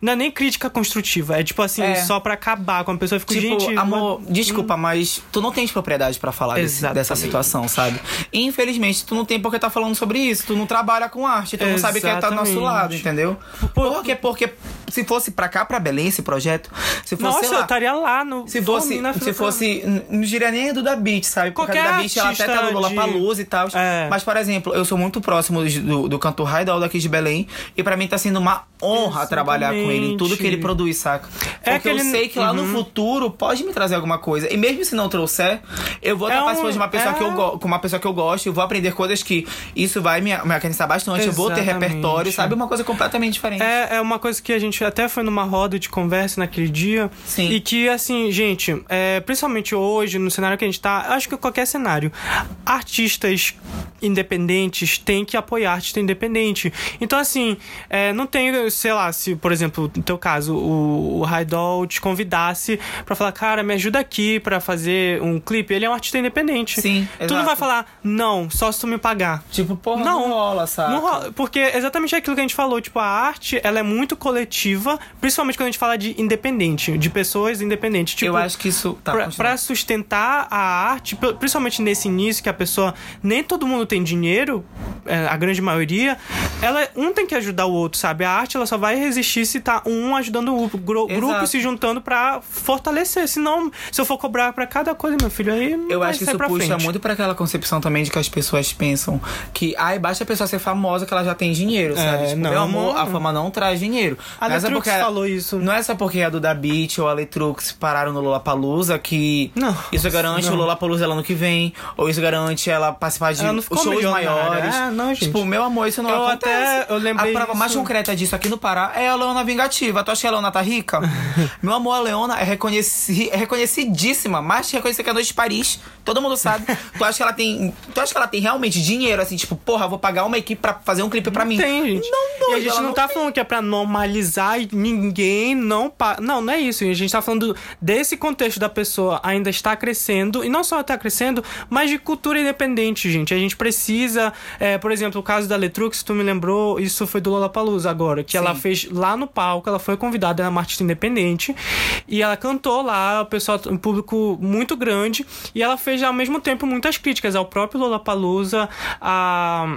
B: Não é nem crítica construtiva, é tipo assim,
A: É.
B: só pra acabar com a pessoa. Eu fico,
A: Tipo,
B: gente.
A: amor,
B: mas-
A: desculpa, mas tu não tens propriedade pra falar desse- dessa situação, sabe? E, infelizmente, tu não tem porque tá falando sobre isso. Tu não trabalha com arte, tu não sabe que é tá do nosso
B: Exatamente.
A: lado, entendeu? Porque, porque se fosse pra cá, pra Belém, esse projeto, se fosse,
B: Nossa,
A: lá,
B: eu estaria lá no.
A: Se fosse, se fosse, não diria nem do da Beat, sabe? Porque
B: Qualquer
A: a da Beat ela até tá no Lula
B: de-
A: Palusa e tal.
B: É.
A: Mas, por exemplo, eu sou muito próximo do, do, cantor Raidal daqui de Belém. E pra mim tá sendo uma honra trabalhar com ele em tudo que ele
B: Exatamente.
A: produz, saca? Porque
B: É
A: eu
B: aquele-
A: sei que lá no
B: Uhum.
A: futuro pode me trazer alguma coisa. E mesmo se não trouxer, eu vou
B: É
A: estar
B: um-
A: participando de uma pessoa que eu
B: é-
A: go- com uma pessoa que eu gosto, eu vou aprender coisas que isso vai me, me acrescentar bastante. Eu vou ter
B: Exatamente.
A: repertório, sabe? Uma coisa completamente diferente.
B: É, é uma coisa que a gente até foi numa roda de conversa naquele dia.
A: Sim.
B: E que, assim, gente, é, principalmente hoje, no cenário que a gente tá, acho que qualquer cenário, artistas independentes têm que apoiar artista independente. Então, assim, é, não tem, sei lá, se, por exemplo, no teu caso, o, o Raidol te convidasse pra falar, cara, me ajuda aqui pra fazer um clipe. Ele é um artista independente.
A: Sim,
B: Tu não
A: exato.
B: vai falar, não, só se tu me pagar.
A: Tipo, porra,
B: Não.
A: não, rola, sabe?
B: Não rola, porque é exatamente aquilo que a gente falou, tipo, a arte, ela é muito coletiva, principalmente quando a gente fala de independente, de pessoas independentes. Tipo,
A: eu acho que isso. Tá,
B: pra, pra sustentar a arte, pri- principalmente nesse início que a pessoa nem todo mundo tem dinheiro, é, a grande maioria, ela um tem que ajudar o outro, sabe? A arte ela só vai resistir se tá um ajudando o outro, gru-
A: Exato.
B: grupo se juntando pra fortalecer. Senão, se eu for cobrar pra cada coisa, meu filho, aí
A: Eu acho que isso puxa
B: frente.
A: muito pra aquela concepção também de que as pessoas pensam que, ai, basta a pessoa ser famosa que ela já tem dinheiro, sabe?
B: É,
A: tipo,
B: não,
A: meu amor,
B: não.
A: a fama não traz dinheiro.
B: A
A: Não é
B: Letrux
A: porque-
B: falou isso.
A: Não é só porque a Duda Beat ou a Letrux pararam no Lollapalooza que
B: Não.
A: isso garante
B: Não.
A: o Lollapalooza ela ano que vem, ou isso garante ela participar de
B: Ela
A: shows
B: milionária.
A: maiores.
B: Ah, não, gente.
A: Tipo, meu amor, isso não
B: Eu
A: acontece.
B: até- eu lembrei
A: a prova mais
B: isso.
A: concreta disso aqui no Pará é a Leona Vingativa. Tu acha que a Leona tá rica? [LAUGHS] meu amor, a Leona é, reconheci, é reconhecidíssima, mais reconhecida que a Noite de Paris. Todo mundo sabe. [LAUGHS] tu acha que ela tem. Tu acha que ela tem realmente dinheiro, assim, tipo, porra, vou pagar uma equipe pra fazer um clipe pra mim?
B: Tem, gente.
A: Não,
B: e a gente
A: ela
B: não,
A: não
B: tá
A: tem.
B: falando que é pra normalizar e ninguém não pa... Não, não é isso. A gente tá falando desse contexto da pessoa ainda está crescendo. E não só tá crescendo, mas de cultura independente, gente. A gente precisa... é, por exemplo, o caso da Letrux, tu me lembrou, isso foi do Lollapalooza agora. Que ela
A: Sim.
B: fez lá no palco, ela foi convidada, ela é uma artista independente. E ela cantou lá, o pessoal, um público muito grande. E ela fez ao mesmo tempo muitas críticas ao próprio Lollapalooza, a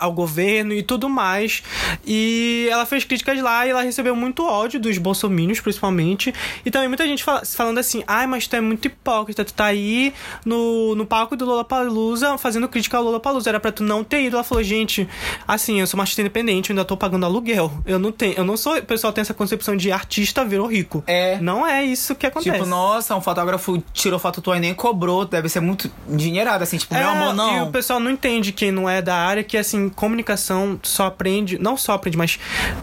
B: ao governo e tudo mais. E ela fez críticas lá e ela recebeu muito ódio dos bolsominions, principalmente. E também muita gente fala- falando assim: ai, mas tu é muito hipócrita, tu tá aí no, no palco do Lollapalooza fazendo crítica ao Lollapalooza. Era pra tu não ter ido. Ela falou: gente, assim, eu sou uma artista independente, eu ainda tô pagando aluguel. Eu não tenho, eu não sou. O pessoal tem essa concepção de artista virou rico.
A: É.
B: Não é isso que acontece.
A: Tipo, nossa, um fotógrafo tirou foto tua e nem cobrou, deve ser muito endinheirado, assim, tipo, meu
B: É,
A: amor,
B: E
A: não.
B: o pessoal não entende quem não é da área, que assim, comunicação tu só aprende, não só aprende, mas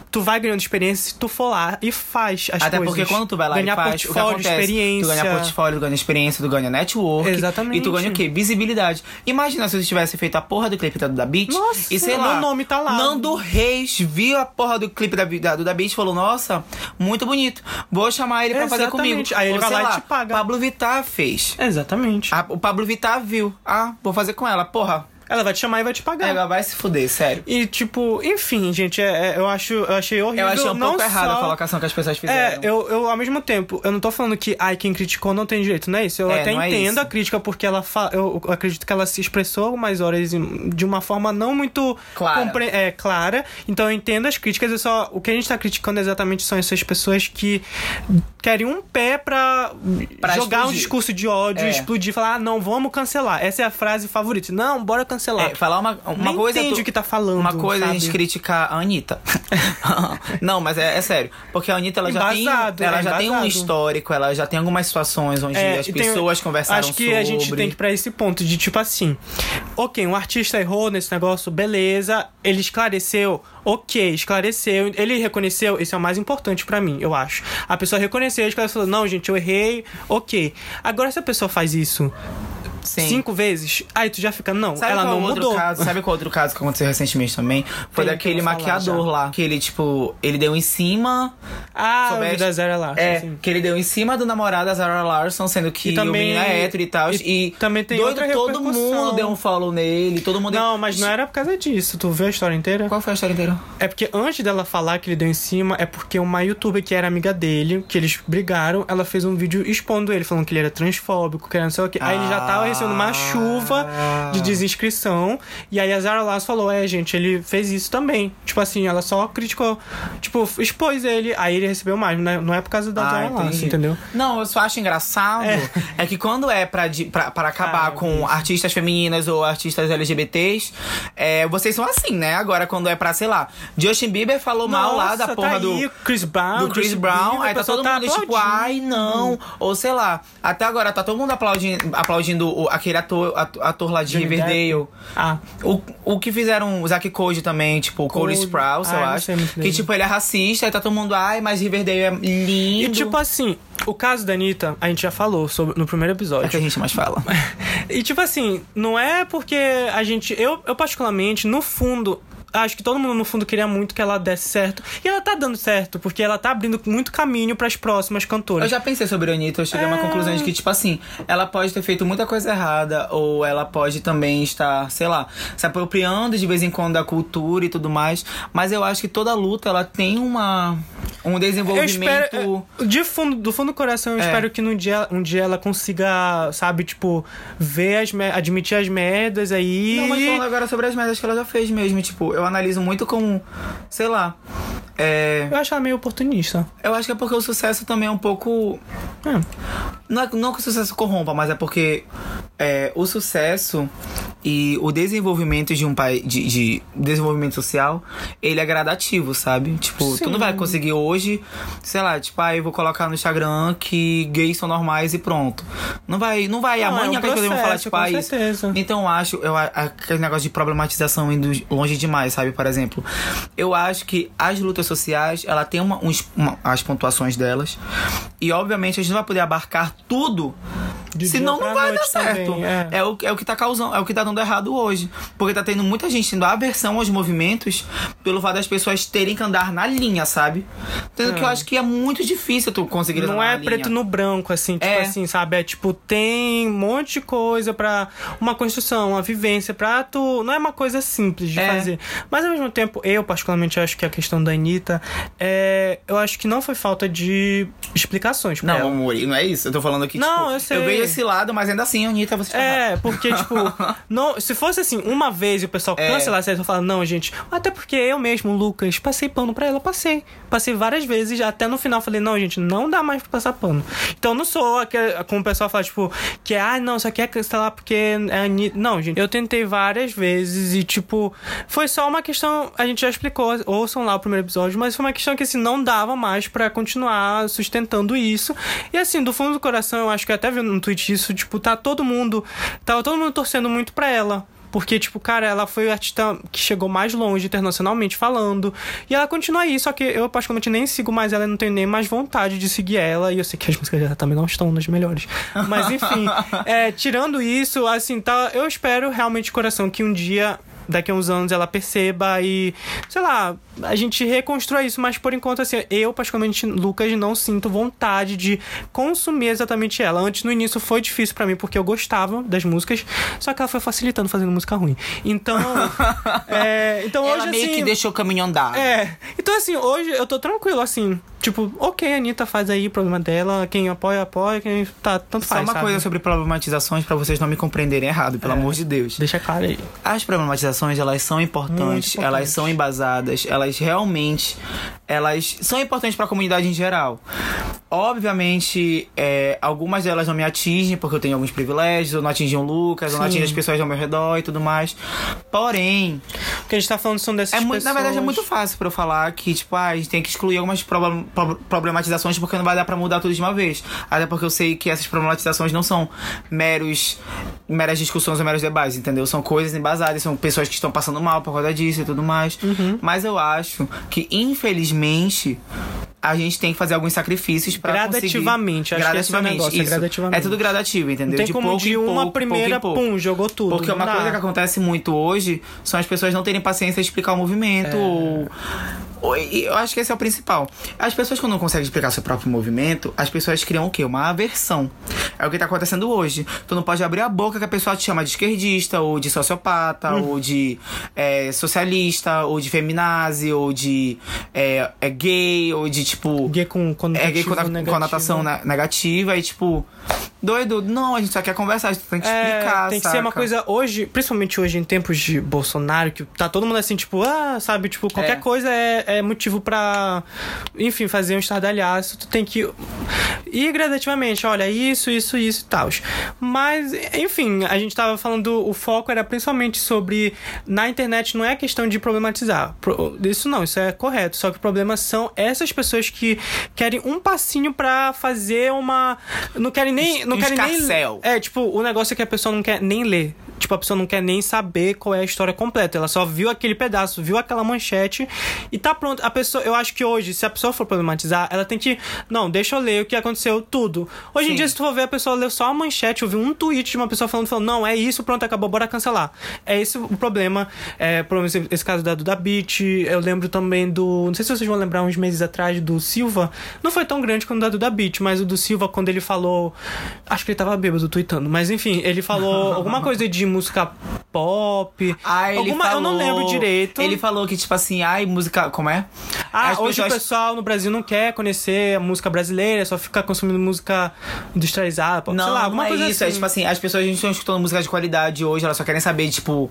B: tu vai ganhando experiência se tu for lá e faz as
A: Até
B: coisas.
A: porque quando tu vai lá
B: ganhar
A: e faz, o que
B: portfólio,
A: acontece?
B: experiência.
A: Tu ganha portfólio, tu ganha experiência, tu ganha network.
B: Exatamente.
A: E tu ganha o quê? Visibilidade. Imagina se tu tivesse feito a porra do clipe da Duda Beat.
B: Nossa,
A: e sei
B: meu
A: lá.
B: nome tá lá.
A: Nando Reis viu a porra do clipe da, da Duda Beat e falou: Nossa, muito bonito. Vou chamar ele pra fazer comigo.
B: Aí ele
A: Ou,
B: vai
A: sei
B: lá e te paga.
A: Pablo Vittar fez.
B: Exatamente.
A: A- o Pablo Vittar viu. Ah, vou fazer com ela. Porra,
B: Ela vai te chamar e vai te pagar.
A: ela vai se fuder, sério.
B: E, tipo, enfim, gente, é- é- eu acho, eu achei horrível.
A: Eu achei um pouco errado a
B: só-
A: colocação que as pessoas
B: É,
A: fizeram.
B: eu, eu, ao mesmo tempo, eu não tô falando que, ai, quem criticou não tem direito, não é isso? Eu
A: É,
B: até
A: é
B: entendo a crítica porque ela fa... eu, eu acredito que ela se expressou algumas horas de uma forma não muito
A: Clara.
B: compre- é, clara. Então eu entendo as críticas, é só o que a gente tá criticando exatamente são essas pessoas que querem um pé pra,
A: Pra
B: jogar um
A: explodir.
B: discurso de ódio,
A: É.
B: explodir, falar, ah, não, vamos cancelar. Essa é a frase favorita. Não, bora cancelar.
A: É, falar uma, uma
B: Nem
A: coisa.
B: entende
A: tu-
B: o que tá falando,
A: Uma coisa é a gente
B: sabe?
A: criticar a Anitta. [LAUGHS] não, mas é, é sério. Porque a Anitta ela já tem, ela
B: é
A: já tem um histórico, ela já tem algumas situações onde
B: É,
A: as
B: e tem-
A: pessoas conversaram
B: Acho que
A: sobre.
B: a gente tem que ir pra esse ponto de tipo assim, ok, um artista errou nesse negócio, beleza, ele esclareceu, ok, esclareceu, ele reconheceu, isso é o mais importante pra mim, eu acho. A pessoa reconheceu, esclareceu, não, gente, eu errei, ok. Agora se a pessoa faz isso
A: Sim.
B: cinco vezes, aí tu já fica, não,
A: Sabe
B: ela não mudou.
A: caso? Sabe qual outro caso que aconteceu recentemente também? Foi
B: Tem,
A: daquele maquiador lá. Que ele, tipo, ele deu em cima.
B: Ah, o
A: Soubeste?
B: da Zara Larson,
A: É, que ele deu em cima do namorado da Zara Larson, sendo que
B: E também-
A: o menino é hétero e tal.
B: e
A: E,
B: também tem
A: doido,
B: outra
A: todo mundo deu um follow nele, todo mundo.
B: Não, mas não era por causa disso, tu viu a história inteira?
A: Qual foi a história inteira?
B: É porque antes dela falar que ele deu em cima, é porque uma youtuber que era amiga dele, que eles brigaram, ela fez um vídeo expondo ele, falando que ele era transfóbico, que era não sei o que. Aí ele já tava recebendo uma chuva de desinscrição. E aí a Zara Lasso falou: É, gente, ele fez isso também. Tipo assim, ela só criticou, tipo, expôs ele. Aí ele recebeu mais, né? não é por causa da Zara Lasso,
A: entendi.
B: entendeu?
A: Não, eu só acho engraçado é, que quando é pra, pra, pra acabar
B: Ah,
A: com artistas femininas ou artistas LGBTs, é, vocês são assim, né? Agora, quando é pra, sei lá, Justin Bieber falou mal lá da
B: Nossa,
A: porra
B: tá
A: do.
B: Chris Brown,
A: do Chris Brown,
B: Bieber,
A: aí tá todo
B: tá
A: mundo tipo, ai não, ou sei lá, até agora tá todo mundo aplaudindo, aplaudindo o- aquele ator, ator, lá de
B: Johnny
A: Riverdale.
B: Ah,
A: O, o que fizeram o Zack Code também, tipo, o Cole. Sprouse,
B: Ah,
A: eu acho. Que, tipo, ele é racista, aí tá todo mundo, ai, mas Riverdale é lindo.
B: e tipo assim, o caso da Anitta, a gente já falou sobre, no primeiro
A: É
B: episódio.
A: que a gente mais fala. [LAUGHS]
B: E tipo assim, não é porque a gente. Eu, eu particularmente, no fundo. Acho que todo mundo no fundo queria muito que ela desse certo. E ela tá dando certo, porque ela tá abrindo muito caminho pras próximas
A: Eu
B: cantoras.
A: já pensei sobre a Anitta, eu cheguei a uma
B: É.
A: conclusão de que, tipo assim, ela pode ter feito muita coisa errada, ou ela pode também estar, sei lá, se apropriando de vez em quando da cultura e tudo mais. Mas eu acho que toda luta, ela tem uma. Um
B: Eu
A: desenvolvimento.
B: espero. é, De fundo, do fundo do coração, eu
A: É.
B: espero que um dia, um dia ela consiga, sabe, tipo, ver as admitir as merdas aí.
A: Não, mas falando agora sobre as merdas que ela já fez mesmo, tipo, eu analiso muito como, sei lá. É,
B: Eu acho ela meio oportunista.
A: eu acho que é porque o sucesso também é um pouco.
B: É.
A: Não, é, não que o sucesso corrompa, mas é porque é, o sucesso e o desenvolvimento de um país. De, de desenvolvimento social, ele é gradativo, sabe? Tipo, tu não
B: Sim.
A: vai conseguir hoje, sei lá, tipo, ah, eu vou colocar no Instagram que gays são normais e pronto. Não vai, não vai
B: Não,
A: amanhã
B: é um
A: que pessoas vão falar,
B: processo,
A: tipo,
B: com
A: ah,
B: certeza.
A: Então eu acho, eu, aquele negócio de problematização indo longe demais, sabe? Por exemplo, eu acho que as lutas sociais, ela tem uma, uns- uma- as pontuações delas. E obviamente a gente não vai poder abarcar tudo.
B: De
A: senão não vai dar certo.
B: também, é.
A: é. o, é o que tá causando, é o que tá dando errado hoje. Porque tá tendo muita gente tendo aversão aos movimentos pelo fato das pessoas terem que andar na linha, sabe? Tendo que eu acho que é muito difícil tu conseguir
B: Não é
A: linha.
B: preto no branco, assim, tipo
A: É.
B: assim, sabe? É tipo, tem um monte de coisa pra. Uma construção, uma vivência pra tu. Não é uma coisa simples de
A: É.
B: fazer. Mas ao mesmo tempo, eu particularmente acho que a questão da Anitta é. Eu acho que não foi falta de explicações
A: Não,
B: ela.
A: amor, não é isso. Eu tô falando aqui,
B: Não,
A: tipo,
B: eu sei.
A: vejo esse lado, mas ainda assim, Anitta, você errado.
B: É, porque, tipo, [LAUGHS] não, se fosse assim, uma vez e o pessoal
A: É.
B: cancelasse, eu falar, não, gente. Até porque eu mesmo, Lucas, passei pano pra ela, passei. Passei várias vezes, até no final falei, não, gente, não dá mais pra passar pano. Então não sou aquele, como o pessoal fala, tipo, que, ah, não, só quer cancelar porque é a Anitta. Não, gente, eu tentei várias vezes e, tipo, foi só uma questão, a gente já explicou, ouçam lá o primeiro episódio, mas foi uma questão que, assim, não dava mais pra continuar sustentando isso. E, assim, do fundo do coração, eu acho que eu até vi no tweet isso, tipo, tá todo mundo, tava todo mundo torcendo muito pra ela. Porque, tipo, cara, ela foi a artista que chegou mais longe internacionalmente falando. E ela continua aí, só que eu particularmente nem sigo mais ela, não tenho nem mais vontade de seguir ela. E eu sei que as músicas dela também não estão nas melhores. Mas enfim, [LAUGHS] é, tirando isso, assim, tá, eu espero realmente de coração que um dia daqui a uns anos ela perceba e, sei lá, a gente reconstrua isso, mas por enquanto, assim, eu, particularmente, Lucas, não sinto vontade de consumir exatamente ela. Antes, no início, foi difícil para mim, porque eu gostava das músicas, só que ela foi facilitando fazendo música ruim. Então, [LAUGHS] é, então
A: Ela
B: hoje,
A: meio
B: assim...
A: que deixou o caminho andar.
B: É, então assim, hoje eu tô tranquilo, assim. Tipo, ok, a Anitta faz aí o problema dela. Quem apoia, apoia. Quem tá, tanto
A: Só
B: faz.
A: uma
B: sabe?
A: coisa sobre problematizações pra vocês não me compreenderem errado, pelo amor de Deus.
B: Deixa claro aí.
A: As problematizações, elas são importantes,
B: Muito importantes.
A: elas são embasadas, elas realmente, elas são importantes para a comunidade em geral. Obviamente, é, algumas delas não me atingem, porque eu tenho alguns privilégios, eu não atingi o Lucas, eu não
B: Sim.
A: atingi as pessoas ao meu redor e tudo mais. Porém,
B: O que a gente tá falando são dessas
A: é muito, na verdade é
B: pessoas.
A: muito fácil pra eu falar que, tipo, ah, a gente tem que excluir algumas proba- pro- problematizações porque não vai dar pra mudar tudo de uma vez. Até porque eu sei que essas problematizações não são meros meras discussões ou meros debates, entendeu? São coisas embasadas, são pessoas que estão passando mal por causa disso e tudo mais.
B: Uhum.
A: Mas eu acho que, infelizmente, a gente tem que fazer alguns sacrifícios pra
B: Gradativamente,
A: conseguir...
B: acho que é é
A: isso.
B: gradativamente.
A: É tudo gradativo, entendeu?
B: Não tem
A: de
B: como
A: pouco
B: de uma
A: pouco, pouco
B: primeira,
A: pouco.
B: pum, jogou tudo.
A: Porque uma
B: Não
A: coisa
B: dá.
A: que acontece muito hoje são as pessoas não terem paciência de explicar o movimento. Ou, ou- eu acho que esse é o principal. As pessoas, quando não conseguem explicar seu próprio movimento, as pessoas criam o quê? Uma aversão. É o que tá acontecendo hoje. Tu não pode abrir a boca que a pessoa te chama de esquerdista, ou de sociopata, ou de é, socialista, ou de feminazi, ou de é, é gay, ou de tipo.
B: Gay com
A: É gay com
B: negativo.
A: conotação ne- negativa e tipo, doido, não, a gente só quer conversar, a gente tem que
B: É,
A: explicar.
B: tem que ser uma
A: saca?
B: coisa hoje, principalmente hoje em tempos de Bolsonaro, que tá todo mundo assim, tipo, ah, sabe, tipo, qualquer
A: É.
B: coisa é, é motivo pra, enfim, fazer um estardalhaço. Tu tem que ir gradativamente, olha, isso, isso, isso e tal. Mas, enfim, a gente tava falando, o foco era principalmente sobre, na internet não é questão de problematizar. Pro- Isso não, isso é correto. Só que o problema são essas pessoas que querem um passinho pra fazer uma. Não querem nem. Não querem nem. É, tipo, o negócio é que a pessoa não quer nem ler. Tipo, a pessoa não quer nem saber qual é a história completa. Ela só viu aquele pedaço, viu aquela manchete e tá pronto. A pessoa, eu acho que hoje, se a pessoa for problematizar, ela tem que. Não, deixa eu ler o que aconteceu, tudo. Hoje em
A: Sim.
B: dia, se tu for ver, a pessoa leu só a manchete, ouviu um tweet de uma pessoa falando, falando, não, é isso, pronto, acabou, bora cancelar. É esse o problema. É, por exemplo, esse caso da Duda Beat, eu lembro também do. Não sei se vocês vão lembrar uns meses atrás do Silva. Não foi tão grande quanto o da Duda Beat, mas o do Silva, quando ele falou. Acho que ele tava bêbado tweetando, mas enfim, ele falou [LAUGHS] alguma coisa de música pop.
A: Ah, ele
B: alguma,
A: falou,
B: eu não lembro direito.
A: Ele falou que, tipo assim, ai, música. Como é?
B: Ah,
A: As
B: hoje o
A: pessoas-
B: pessoal no Brasil não quer conhecer a música brasileira, só fica consumindo música industrializada, pop,
A: Não,
B: sei lá,
A: não
B: alguma
A: é
B: coisa
A: isso.
B: assim.
A: É tipo assim, as pessoas não estão escutando música de qualidade hoje, elas só querem saber, tipo,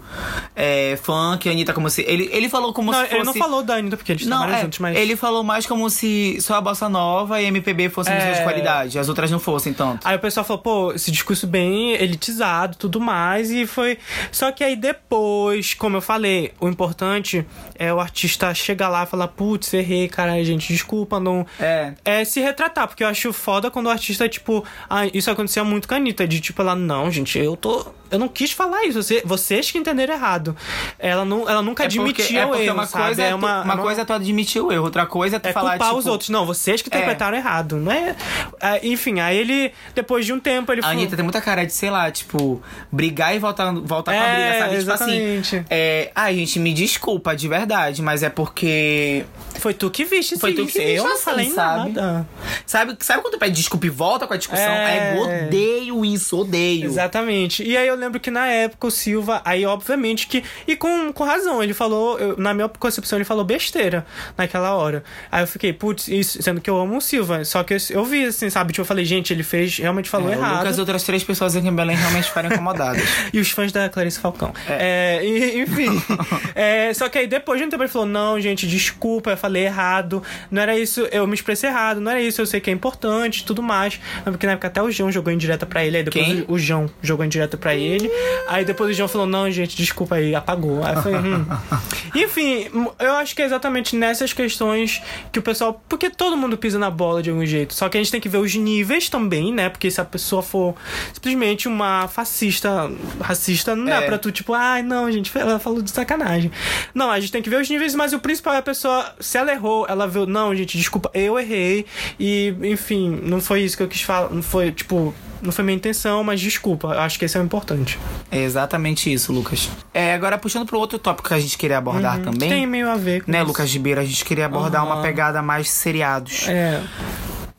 A: é, funk, Anitta, como se. Ele, ele falou como
B: não,
A: se fosse.
B: ele não falou da Anitta, porque eles
A: Não,
B: trabalham
A: é,
B: juntos, mas...
A: ele falou mais como se só a bossa nova e MPB fossem
B: É.
A: músicas de qualidade, as outras não fossem tanto.
B: Aí o pessoal falou, pô, esse discurso bem elitizado tudo mais, e foi. Só que aí depois, como eu falei, o importante é o artista chegar lá e falar, putz, errei, cara, gente, desculpa, não.
A: É.
B: É se retratar, porque eu acho foda quando o artista, tipo, ah, isso acontecia muito com a Anitta, de tipo, ela, não, gente, eu tô. Eu não quis falar isso, você, vocês que entenderam errado. Ela, não, ela nunca
A: É porque,
B: admitia
A: é
B: o erro,
A: uma
B: sabe?
A: coisa é,
B: é
A: tu,
B: uma,
A: uma
B: é
A: coisa é tu admitir o erro, outra coisa é tu
B: é
A: falar,
B: culpar
A: tipo,
B: os outros. Não, vocês que
A: É.
B: interpretaram errado, não é? Ah, enfim, aí ele, depois de um tempo, ele
A: A. Anitta tem muita cara de, sei lá, tipo, brigar e voltar, voltar com a
B: É,
A: briga, sabe? Tipo
B: exatamente.
A: assim. É, ai, gente, me desculpa, de verdade, mas é porque.
B: Foi tu que viste
A: Foi tu que
B: eu
A: viste
B: não
A: assim,
B: falei
A: sabe?
B: nada.
A: Sabe, sabe quando tu pede desculpa e volta com a discussão?
B: É.
A: É, eu odeio isso, odeio.
B: Exatamente. E aí eu lembro que na época o Silva, aí obviamente que. E com, com razão, ele falou, eu- na minha concepção, ele falou besteira naquela hora. Aí eu fiquei, putz, isso, sendo que eu amo o Silva. Só que eu, eu vi, assim, sabe? Tipo, eu falei, gente, ele fez, realmente falou
A: É,
B: errado.
A: E outras três pessoas aqui em Belém realmente ficaram [LAUGHS] incomodadas.
B: E os fãs da Clarice Falcão. É, e- enfim. [LAUGHS] É, só que aí depois de um tempo ele falou: Não, gente, desculpa, eu falei errado. Não era isso, eu me expressei errado, não era isso, eu sei que é importante tudo mais. Porque na época até o João jogou em direta pra ele. Aí depois
A: Quem?
B: o, João jogou em direta pra ele. Aí depois o João falou, não, gente, desculpa aí, apagou. Aí foi, hum. [LAUGHS] Enfim, eu acho que é exatamente nessas questões que o pessoal. Porque todo mundo pisa na bola de algum jeito. Só que a gente tem que ver os níveis também, né? Porque se a pessoa for simplesmente uma fascista, racista, não dá
A: É.
B: pra tu, tipo, ai, não, gente, ela falou de sacanagem. Não, a gente tem que ver os níveis, mas o principal é a pessoa, se ela errou, ela viu, não, gente, desculpa, eu errei. E, enfim, não foi isso que eu quis falar. Não foi, tipo. Não foi minha intenção, mas desculpa. Acho que esse é o importante.
A: É exatamente isso, Lucas. É, agora puxando pro outro tópico que a gente queria abordar também.
B: Tem meio a ver com
A: Né,
B: isso.
A: Lucas Ribeiro, a gente queria abordar
B: Aham.
A: uma pegada mais seriados.
B: É.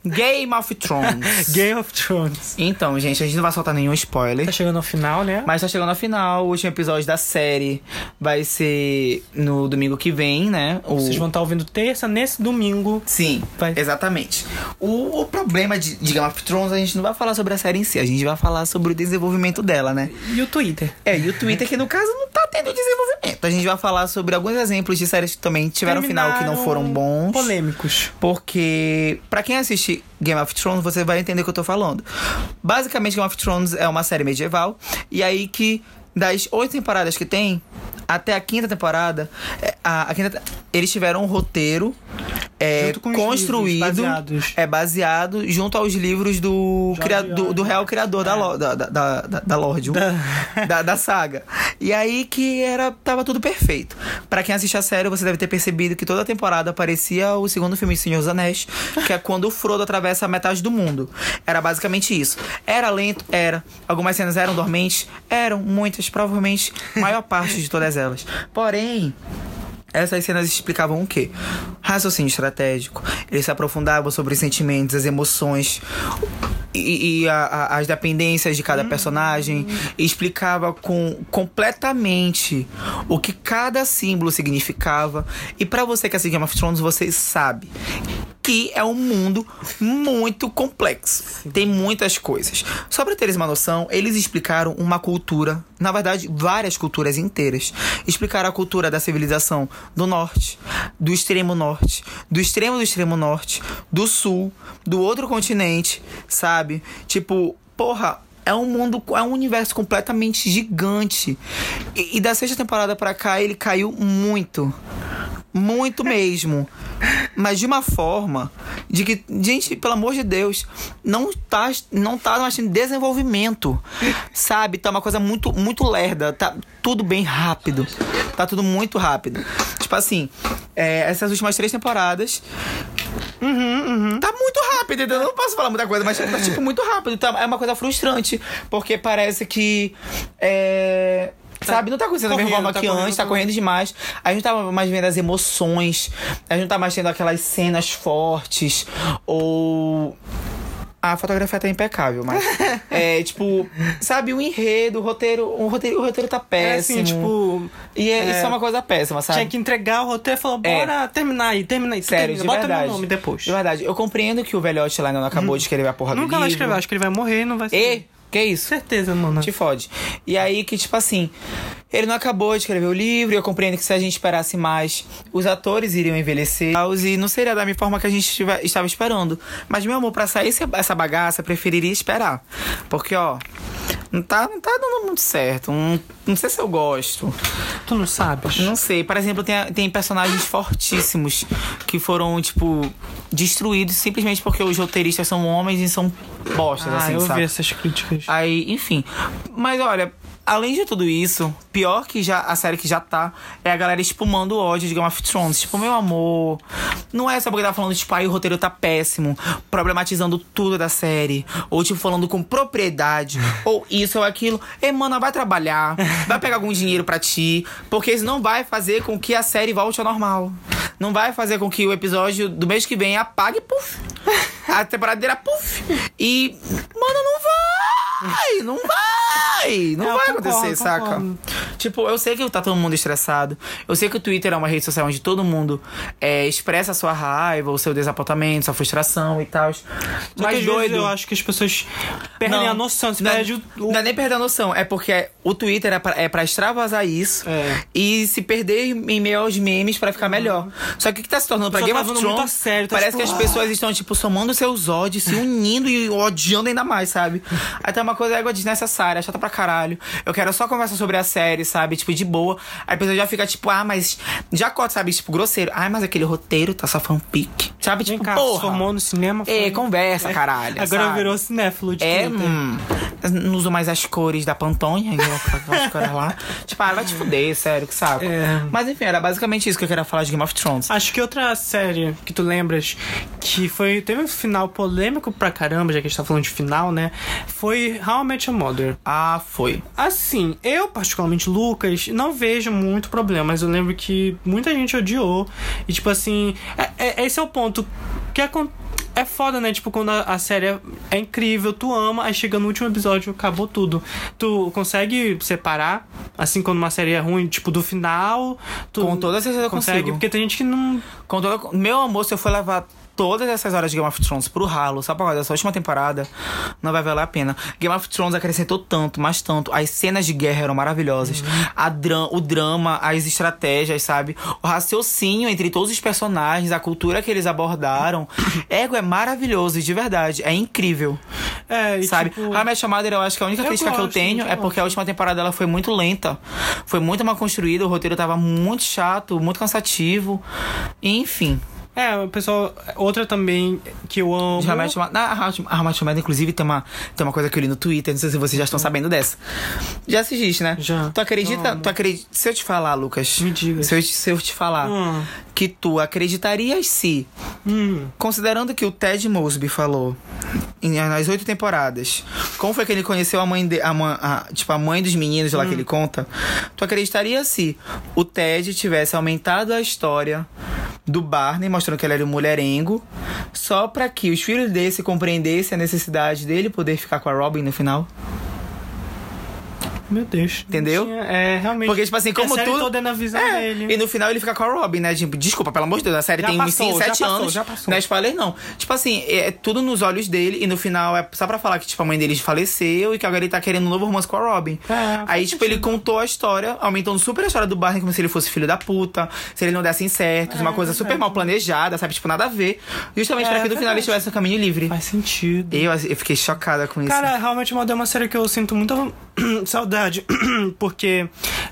A: Game of Thrones. [LAUGHS]
B: Game of Thrones.
A: Então, gente, a gente não vai soltar nenhum spoiler.
B: Tá chegando ao final, né?
A: Mas tá chegando ao final, o último episódio da série vai ser no domingo que vem, né? O...
B: Vocês vão estar ouvindo terça, nesse domingo.
A: Sim,
B: Vai.
A: exatamente. O, o problema de, de Game of Thrones, a gente não vai falar sobre a série em si, a gente vai falar sobre o desenvolvimento dela, né?
B: E o Twitter.
A: É, e o Twitter, que no caso não tá tendo desenvolvimento. A gente vai falar sobre alguns exemplos de séries que também tiveram final que não foram bons.
B: Polêmicos.
A: Porque, pra quem Game of Thrones, você vai entender o que eu tô falando. Basicamente, Game of Thrones é uma série medieval. E aí que, das oito temporadas que tem, até a quinta temporada, é, a, a quinta, eles tiveram um roteiro é, construído. É baseado junto aos livros do, do, real criador da, lo- da, da, da, da, da Lorde.
B: Da- [LAUGHS]
A: da, da saga. E aí que era tava tudo perfeito. Pra quem assiste a série, você deve ter percebido que toda temporada parecia o segundo filme de Senhor dos Anéis, que é quando o Frodo atravessa a metade do mundo. Era basicamente isso. Era lento? Era. Algumas cenas eram dormentes? Eram. Muitas, provavelmente, a maior parte de todas elas. Porém, essas cenas explicavam o quê? Raciocínio estratégico. Eles se aprofundavam sobre os sentimentos, as emoções e, e a- a- as dependências de cada personagem. E explicava com completamente o que cada símbolo significava. E pra você que assiste Game of Thrones, você sabe que é um mundo muito complexo. Tem muitas coisas. Só pra teres uma noção, eles explicaram uma cultura, na verdade, várias culturas inteiras. Explicaram a cultura da civilização do norte, do extremo norte, do extremo do extremo norte, do sul, do outro continente, sabe? Tipo, porra, é um mundo, é um universo completamente gigante. E, e da sexta temporada pra cá ele caiu muito. Muito mesmo. Mas de uma forma de que, gente, pelo amor de Deus, não tá, não tá mais tendo desenvolvimento. Sabe? Tá uma coisa muito, muito lerda. Tá tudo bem rápido. Tá tudo muito rápido. Tipo assim, é, essas últimas três temporadas. Tá muito rápido, entendeu? Eu não posso falar muita coisa, mas tá tipo muito rápido. Tá, é uma coisa frustrante. Porque parece que. É. Sabe, não tá acontecendo da mesma forma
B: tá
A: que
B: correndo,
A: antes, tá
B: tá
A: correndo demais. A gente não tá mais vendo as emoções, a gente não tá mais tendo aquelas cenas fortes, ou. A fotografia tá impecável, mas. [LAUGHS] é, tipo, sabe, o enredo, o roteiro. O roteiro, o roteiro tá
B: É
A: péssimo.
B: assim, tipo.
A: E é,
B: é,
A: isso é uma coisa péssima, sabe?
B: Tinha que entregar o roteiro e falou, bora terminar aí, termina aí.
A: É. Sério,
B: termina,
A: de
B: bota
A: verdade.
B: meu nome depois.
A: De verdade, eu compreendo que o velhote lá não acabou de escrever a porra do
B: Nunca vai
A: livro.
B: escrever, acho que ele vai morrer e não vai ser.
A: E, que isso?
B: Certeza, mano.
A: Te fode. E aí que, tipo assim, ele não acabou de escrever o livro, e eu compreendo que se a gente esperasse mais, os atores iriam envelhecer e não seria da mesma forma que a gente tive- estava esperando. Mas, meu amor, pra sair essa bagaça, eu preferiria esperar. Porque, ó, não tá, não tá dando muito certo. Não, não sei se eu gosto.
B: Tu não sabes?
A: Não sei. Por exemplo, tem, tem personagens fortíssimos que foram, tipo, destruídos simplesmente porque os roteiristas são homens e são bostas,
B: ah,
A: assim,
B: eu
A: sabe?
B: vi essas críticas.
A: Aí, enfim. Mas olha, além de tudo isso, pior que já a série que já tá, é a galera espumando o ódio de Game of Thrones. Tipo, meu amor. Não é só porque tá falando, tipo, aí o roteiro tá péssimo, problematizando tudo da série. Ou, tipo, falando com propriedade. [LAUGHS] ou isso ou aquilo. Ei, mano, vai trabalhar. Vai pegar algum dinheiro pra ti. Porque isso não vai fazer com que a série volte ao normal. Não vai fazer com que o episódio do mês que vem apague, puf. A temporada inteira, puf. E, mano, não vai! Não vai! Não
B: É,
A: vai
B: concordo,
A: acontecer, saca?
B: concordo.
A: Tipo, eu sei que tá todo mundo estressado. Eu sei que o Twitter é uma rede social onde todo mundo é, expressa a sua raiva, o seu desapontamento, sua frustração e tal. Mas doido.
B: eu acho que as pessoas perdem a noção. Se
A: não, é-
B: perde o-
A: não é nem perder a noção, é porque o Twitter é pra, é pra extravasar isso
B: É.
A: e se perder em meio aos memes pra ficar melhor. Só que o que tá se tornando pra
B: Só
A: Game
B: tá
A: of Thrones,
B: a sério, tá
A: parece
B: tipo,
A: que as pessoas estão, tipo, somando seus ódios, se unindo e odiando ainda mais, sabe? Aí tem uma coisa égua desnecessária. é chata pra caralho. Eu quero só conversar sobre a série, sabe? Tipo, de boa. Aí a pessoa já fica tipo, ah, mas. Já corta, sabe? Tipo, grosseiro. Ah, mas aquele roteiro tá só fanfic. Sabe?
B: Vem
A: Tipo,
B: cá,
A: porra.
B: se formou no cinema.
A: É,
B: foi-
A: conversa, caralho.
B: Agora
A: sabe?
B: virou cinéfilo de
A: É, hum, não uso mais as cores da Pantone, aquelas cores lá. [LAUGHS] Tipo, ah, vai te fuder, sério, que saco.
B: É.
A: Mas enfim, era basicamente isso que eu queria falar de Game of Thrones.
B: Acho que outra série que tu lembras que foi teve um final polêmico pra caramba, já que a gente tá falando de final, né? Foi How I Met Your Mother.
A: Ah, foi.
B: Assim, eu, particularmente, Lucas, não vejo muito problema, mas eu lembro que muita gente odiou. E, tipo assim, é- é- esse é o ponto. Que acon- é foda, né? Tipo, quando a, a série é, é incrível, tu ama, aí chega no último episódio, acabou tudo. Tu consegue separar, assim, quando uma série é ruim, tipo, do final. Tu
A: Com toda certeza
B: consegue,
A: consigo.
B: porque tem gente que não.
A: Com toda... Meu amor, se eu for levar todas essas horas de Game of Thrones pro ralo, só por causa dessa última temporada, não vai valer a pena. Game of Thrones acrescentou tanto, mas tanto. As cenas de guerra eram maravilhosas. A dra o drama, as estratégias, sabe? O raciocínio entre todos os personagens, a cultura que eles abordaram. [COUGHS] Ego é maravilhoso, de verdade. É incrível.
B: É, e,
A: sabe?
B: tipo,
A: Met Your Mother, eu acho que a única
B: Eu
A: crítica que eu tenho é porque a última temporada dela foi muito lenta. Foi muito mal construída, o roteiro tava muito chato, muito cansativo. Enfim.
B: É, o pessoal. Outra também que eu amo.
A: De How I Met Your Mother- Na How Mother, inclusive, tem uma, tem uma coisa que eu li no Twitter, não sei se vocês já estão sabendo dessa. Já assististe, né?
B: Já.
A: Tu acredita? Tu acredita se eu te falar, Lucas.
B: Me diga.
A: Se eu, te- se eu te falar
B: Hum.
A: que tu acreditarias se
B: Hum.
A: Considerando que o Ted Mosby falou em- nas oito temporadas, como foi que ele conheceu a mãe de, a, mãe- a- tipo a mãe dos meninos lá que ele conta? Tu acreditaria se o Ted tivesse aumentado a história do Barney, mostrando que ele era um mulherengo, só pra que os filhos desse compreendessem a necessidade dele poder ficar com a Robin no final?
B: Meu Deus.
A: Entendeu?
B: Tinha- É, realmente.
A: Porque, tipo assim, como
B: a série
A: tudo.
B: toda é na visão
A: É,
B: dele.
A: E no final ele fica com a Robin, né? Tipo, desculpa, pelo amor de Deus, a série
B: Já
A: tem
B: passou,
A: uns
B: já
A: 7
B: passou,
A: anos.
B: já passou.
A: Não é spoiler, não. Tipo assim, é tudo nos olhos dele e no final é só pra falar que, tipo, a mãe dele faleceu e que agora ele tá querendo um novo romance com a Robin.
B: É,
A: Aí, tipo, ele contou a história, aumentando super a história do Barney como se ele fosse filho da puta, se ele não desse certos, uma coisa super mal planejada, sabe? Tipo, nada a ver. Justamente
B: É,
A: pra que no final ele
B: verdade.
A: tivesse um caminho livre.
B: Faz sentido.
A: Eu, eu fiquei chocada com isso.
B: Cara, realmente Mother é uma série que eu sinto muita [CLEARS THROAT] saudade. [CLEARS THROAT] porque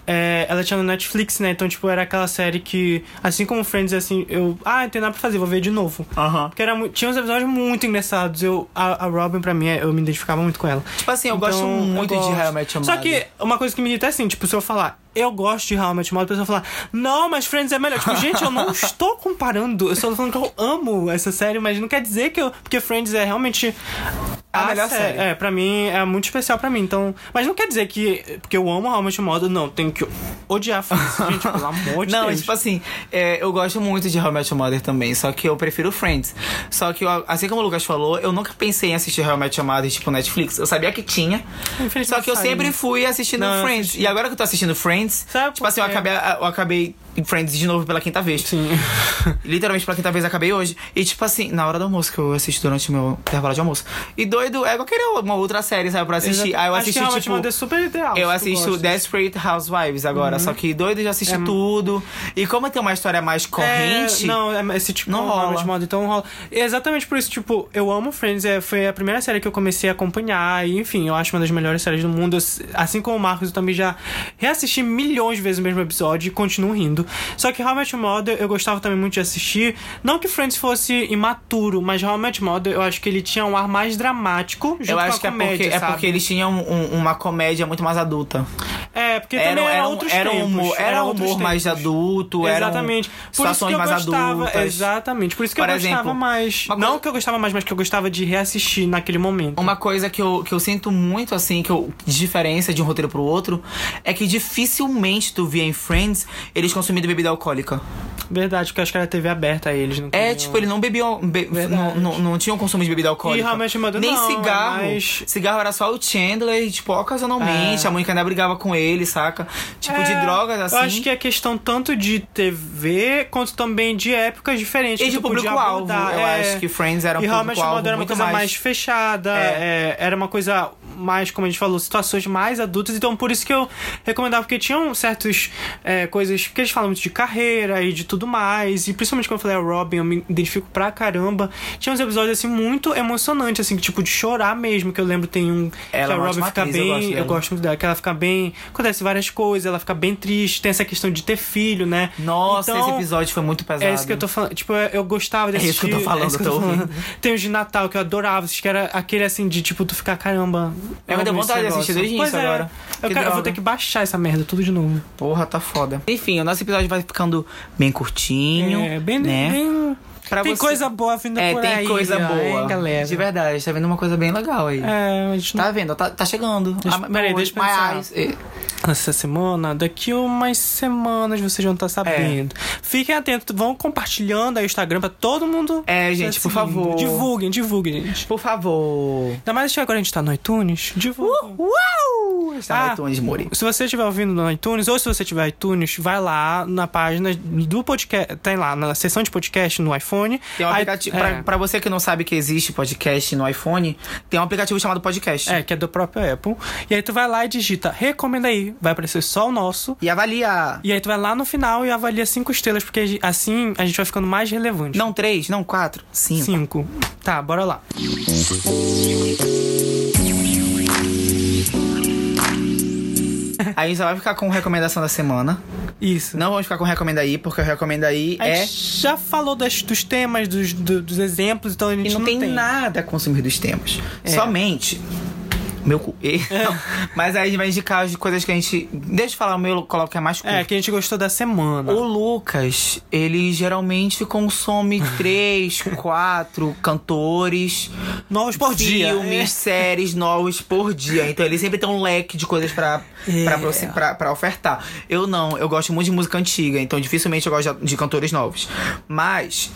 B: é, ela tinha no Netflix, né? Então, tipo, era aquela série que, assim como Friends, assim, eu. Ah, não tem nada pra fazer, vou ver de novo.
A: Aham.
B: Porque era, mu- tinha uns episódios muito engraçados. Eu, a, a Robin, pra mim, é- eu me identificava muito com ela.
A: Tipo assim, eu gosto
B: Então,
A: muito
B: eu
A: de
B: gosto.
A: How I Met Your
B: Só
A: Mother.
B: que uma coisa que me irrita é assim, tipo, se eu falar, eu gosto de How I Met Your Mother, a pessoa falar, não, mas Friends é melhor. Tipo, gente, eu não [LAUGHS] estou comparando. Eu tô falando que eu amo essa série, mas não quer dizer que eu. Porque Friends é realmente.
A: A melhor série.
B: É, pra mim é muito especial pra mim. Então. Mas não quer dizer que. Porque eu amo How I Met Your Mother, não, tenho que odiar Friends. [LAUGHS] gente, pelo amor de
A: Não,
B: Deus.
A: tipo assim, é, eu gosto muito de How I Met Your Mother também, só que eu prefiro Friends. Só que, eu- assim como o Lucas falou, eu nunca pensei em assistir How I Met Your Mother, tipo, Netflix. Eu sabia que tinha, só que eu sempre fui assistindo
B: Não,
A: Friends.
B: assisti.
A: E agora que eu tô assistindo Friends,
B: Sabe
A: tipo assim, eu acabei, eu acabei em Friends de novo pela quinta vez.
B: Sim. [LAUGHS]
A: Literalmente pela quinta vez acabei hoje. E tipo assim, na hora do almoço, que eu assisto durante o meu intervalo de almoço. E doido, é que eu queria uma outra série, sabe, pra assistir. Aí eu
B: Acho que
A: assisti,
B: How I Met
A: tipo.
B: É super ideal.
A: Eu assisto. Desperate Housewives agora, só que doido já assisti tudo. E como tem uma história mais corrente.
B: É, não, é- esse tipo
A: Não
B: rola. modo, então rola. E é exatamente por isso, tipo, eu amo Friends, é, foi a primeira série que eu comecei a acompanhar, e enfim, eu acho uma das melhores séries do mundo. Eu, assim como o Marcos, eu também já reassisti milhões de vezes o mesmo episódio e continuo rindo. Só que How I Met Your Mother eu gostava também muito de assistir. Não que Friends fosse imaturo, mas How I Met Your Mother eu acho que ele tinha um ar mais dramático junto
A: eu
B: com
A: acho
B: a
A: que é
B: comédia,
A: porque, é
B: sabe?
A: porque eles tinham um- uma comédia muito mais adulta.
B: É, porque também
A: Era,
B: era,
A: era, um-
B: outros
A: era
B: tempos.
A: humor, era
B: outros
A: humor mais
B: tempos.
A: adulto, eram
B: Exatamente. Por isso que
A: situações
B: eu
A: mais
B: gostava,
A: adultas.
B: exatamente. Por isso que
A: Por
B: eu
A: exemplo,
B: gostava mais. Não
A: coisa-
B: que eu gostava mais, mas que eu gostava de reassistir naquele momento.
A: Uma coisa que eu, que eu sinto muito, assim, que eu, de diferença de um roteiro pro outro, é que dificilmente tu via em Friends eles consumindo bebida alcoólica.
B: Verdade, porque acho que era TV aberta aí, eles não
A: É, tipo, eles não bebiam. be- não, não, não tinham consumo de bebida alcoólica.
B: E Met Your Mother
A: Nem
B: não,
A: cigarro.
B: é mais-
A: Cigarro era só o Chandler, e, tipo, ocasionalmente.
B: É.
A: A Mônica ainda brigava com ele, saca? Tipo, de
B: É,
A: drogas, assim.
B: Eu acho que é questão tanto de TV quanto também de épocas diferentes.
A: E de público-alvo. Eu
B: É.
A: acho que Friends era um
B: E How I Met Your
A: público-alvo
B: Mother era uma coisa mais,
A: mais...
B: fechada,
A: É.
B: é, era uma coisa mais, como a gente falou, situações mais adultas. Então, por isso que eu recomendava, porque tinham certas é, coisas. Porque eles falam muito de carreira e de tudo mais. E principalmente quando eu falei a Robin, eu me identifico pra caramba. Tinha uns episódios, assim, muito emocionantes, assim, tipo, de chorar mesmo. Que eu lembro tem um.
A: Ela
B: que
A: é
B: a
A: uma
B: Robin fica
A: atriz, eu
B: bem.
A: gosto
B: Eu gosto muito dela, que ela fica bem. Acontece várias coisas, ela fica bem triste. Tem essa questão de ter filho, né?
A: Nossa,
B: Então,
A: esse episódio foi muito pesado.
B: É isso que eu tô falando. Tipo, eu, eu gostava desse
A: É isso que eu tô falando, eu tô ouvindo.
B: Tem os de Natal que eu adorava, que era aquele assim de tipo, tu ficar, caramba.
A: É, me deu vontade de assistir desde o início
B: é.
A: agora.
B: Eu,
A: Que
B: quero- eu vou ter que baixar essa merda tudo de novo.
A: Porra, tá foda. Enfim, o nosso episódio vai ficando bem curtinho.
B: É, bem,
A: né?
B: bem-
A: Pra
B: Tem
A: você-
B: coisa boa vindo
A: É,
B: por
A: tem
B: aí.
A: coisa
B: ó,
A: boa.
B: hein, galera.
A: De verdade, tá vendo uma coisa bem legal aí.
B: É, a gente não
A: Tá vendo? Tá, tá chegando.
B: Deixa-
A: Ah,
B: peraí, deixa eu pensar.
A: eyes,
B: essa semana, daqui umas semanas vocês vão estar
A: É.
B: sabendo. Fiquem atentos, vão compartilhando aí o Instagram pra todo mundo.
A: É,
B: tá
A: gente, por favor.
B: Divulguem, divulguem, gente.
A: Por favor.
B: Ainda mais que agora a gente tá no iTunes, divulguem.
A: Uau! Está
B: Ah,
A: no iTunes, Muri.
B: Se você estiver ouvindo no iTunes, ou se você tiver iTunes, vai lá na página do podcast. Tem lá na seção de podcast no iPhone.
A: Tem um aplicativo.
B: é,
A: Pra, pra você que não sabe que existe podcast no iPhone, tem um aplicativo chamado Podcast.
B: é, que é do próprio Apple. E aí tu vai lá e digita recomenda aí. Vai aparecer só o nosso.
A: E avalia.
B: E aí tu vai lá no final e avalia cinco estrelas, porque assim a gente vai ficando mais relevante.
A: Não três, não quatro, cinco.
B: Cinco. Tá, bora lá.
A: Aí a gente só vai ficar com recomendação da semana.
B: Isso.
A: Não vamos ficar com recomenda aí, porque o recomenda aí é.
B: já falou das- dos temas, dos, do- dos exemplos, então a gente
A: E não, tem, nada a consumir dos temas.
B: É.
A: Somente. Meu cu. E-. [LAUGHS] Mas aí a gente vai indicar as coisas que a gente. Deixa eu falar o meu, eu coloco que é mais curto.
B: É, que a gente gostou da semana.
A: O Lucas, ele geralmente consome [LAUGHS] três, quatro cantores,
B: Novos por dia.
A: filmes,
B: É.
A: séries novos por dia. Então ele sempre tem um leque de coisas pra,
B: É.
A: pra, pra, pra ofertar. Eu não, eu gosto muito de música antiga, então dificilmente eu gosto de, de cantores novos. Mas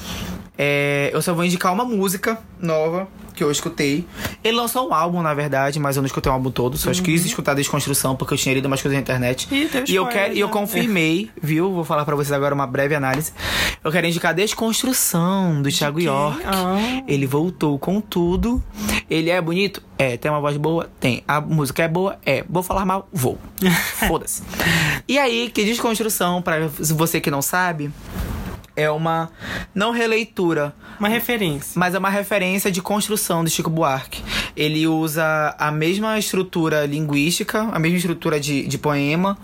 A: é, eu só vou indicar uma música nova que eu escutei. Ele lançou um álbum, na verdade, mas eu não escutei o álbum todo. Só quis escutar Desconstrução, porque eu tinha lido umas coisas na internet.
B: Ih,
A: e eu quero, e eu confirmei, [LAUGHS] viu? Vou falar pra vocês agora uma breve análise. Eu quero indicar Desconstrução do Thiago
B: quem?
A: York.
B: Ah.
A: Ele voltou com tudo. Ele é bonito? É. Tem uma voz boa? Tem. A música é boa? É. Vou falar mal? Vou. [LAUGHS] Foda-se. E aí, que Desconstrução, pra você que não sabe, é uma não releitura,
B: Uma referência.
A: mas é uma referência de construção do Chico Buarque. Ele usa a mesma estrutura linguística, a mesma estrutura de, de poema,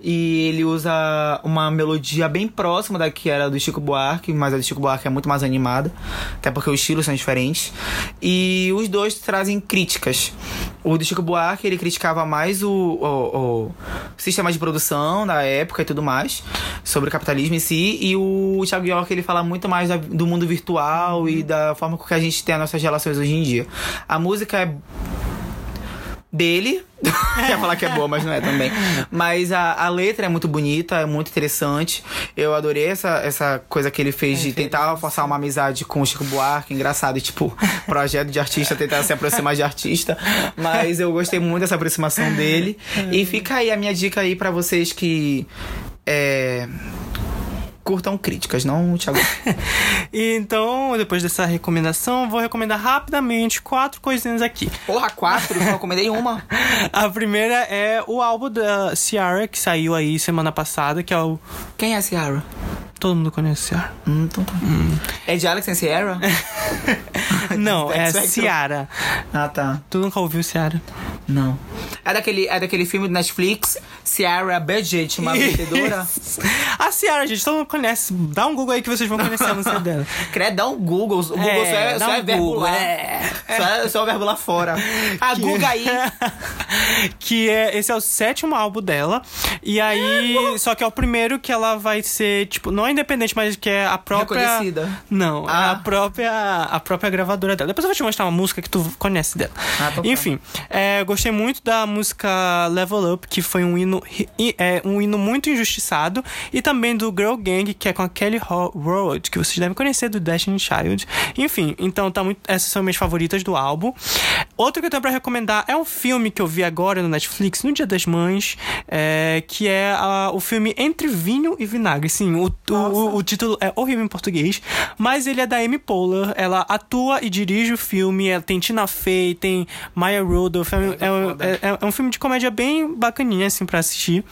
A: e ele usa uma melodia bem próxima da que era do Chico Buarque, mas a do Chico Buarque é muito mais animada, até porque os estilos são diferentes. E os dois trazem críticas. O do Chico Buarque, ele criticava mais o, o, o sistema de produção da época e tudo mais, sobre o capitalismo em si, e o Thiago York, ele fala muito mais da- do mundo virtual e da forma com que a gente tem as nossas relações hoje em dia. A música é dele. [LAUGHS] Quer falar que é boa, mas não é também. Mas a, a letra é muito bonita, é muito interessante. Eu adorei essa, essa coisa que ele fez de tentar forçar uma amizade com o Chico Buarque. Engraçado, e, tipo, [LAUGHS] projeto de artista, tentar se aproximar de artista. Mas eu gostei muito dessa aproximação dele. E fica aí a minha dica aí pra vocês que. É, curtam críticas, não Thiago. [LAUGHS]
B: Então, depois dessa recomendação, vou recomendar rapidamente quatro coisinhas aqui.
A: Porra, quatro? Eu recomendei uma. [LAUGHS]
B: A primeira é o álbum da Ciara, que saiu aí semana passada, que é o.
A: Quem é a Ciara?
B: Todo mundo conhece Ciara.
A: Hum, então tá. É de Alex and Sierra? [LAUGHS]
B: Não, é. Ciara.
A: Ah, tá.
B: Tu nunca ouviu Ciara?
A: Não. É daquele, é daquele filme do Netflix, Ciara Budget, uma vendedora.
B: A Ciara, gente, todo mundo conhece. Dá um Google aí que vocês vão conhecer a música dela. [LAUGHS]
A: Credo, dá um Google. O Google
B: É,
A: só é, só é
B: um
A: verbo
B: Google,
A: lá.
B: é.
A: Só, é, só é verbo lá fora. A [LAUGHS]
B: Que-
A: Guga aí.
B: que é esse é o sétimo álbum dela e aí [GASPS] só que é o primeiro que ela vai ser tipo não é independente mas que é a própria
A: Reconhecida.
B: não é
A: Ah.
B: a própria a própria gravadora dela depois eu vou te mostrar uma música que tu conhece dela
A: Ah,
B: enfim é, gostei muito da música Level Up que foi um hino hi- é um hino muito injustiçado e também do Girl Gang que é com a Kelly Rowland que vocês devem conhecer do Destiny Child enfim então tá muito essas são minhas favoritas do álbum Outro que eu tenho pra recomendar é um filme que eu vi agora no Netflix, no Dia das Mães, é, que é a- o filme Entre Vinho e Vinagre. Sim, o, o, o, o título é horrível em português, mas ele é da Amy Poehler. Ela atua e dirige o filme. Ela tem Tina Fey, tem Maya Rudolph. É, um- é é- é- é um filme de comédia bem bacaninha, assim, pra assistir.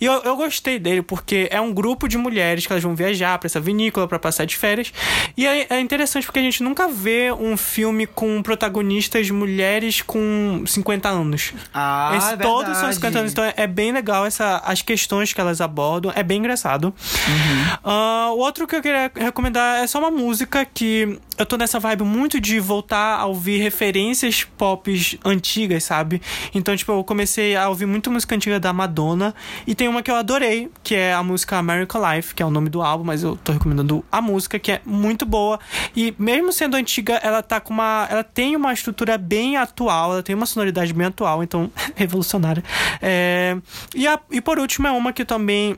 B: E eu, eu gostei dele porque é um grupo de mulheres que elas vão viajar pra essa vinícola pra passar de férias. E é, é interessante porque a gente nunca vê um filme com protagonistas mulheres com 50 anos.
A: Ah,
B: Esse-
A: é
B: todos são
A: verdade.
B: 50 anos, então é, é bem legal essa, as questões que elas abordam, é bem engraçado.
A: Uhum.
B: O outro que eu queria recomendar é só uma música que eu tô nessa vibe muito de voltar a ouvir referências pop antigas, sabe? Então, tipo, eu comecei a ouvir muito música antiga da Madonna e tem uma que eu adorei, que é a música American Life, que é o nome do álbum, mas eu tô recomendando a música, que é muito boa. E mesmo sendo antiga, ela tá com uma. Ela tem uma estrutura bem atual, ela tem uma sonoridade bem atual, então [LAUGHS] revolucionária. É, e, a- e por último, é uma que também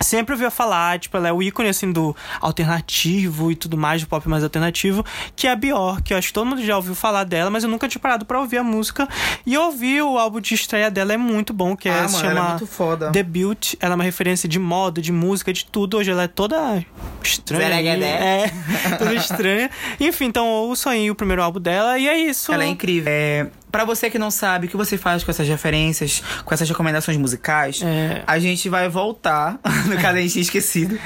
B: sempre ouviu falar, tipo, ela é o ícone, assim, do alternativo e tudo mais, do pop mais alternativo, que é a Bjork. Eu acho que todo mundo já ouviu falar dela, mas eu nunca tinha parado pra ouvir a música. E eu ouvi o álbum de estreia dela, é muito bom, que é,
A: Ah,
B: se
A: mano, ela
B: chama
A: é muito foda.
B: Debut. Ela é uma referência de moda, de música, de tudo. Hoje ela é toda estranha.
A: Zereguedé.
B: É, [LAUGHS] toda estranha. Enfim, então ouço aí o primeiro álbum dela e é isso.
A: Ela é incrível. É, pra você que não sabe o que você faz com essas referências, com essas recomendações musicais,
B: É.
A: a gente vai voltar [LAUGHS] no caso a gente tinha esquecido.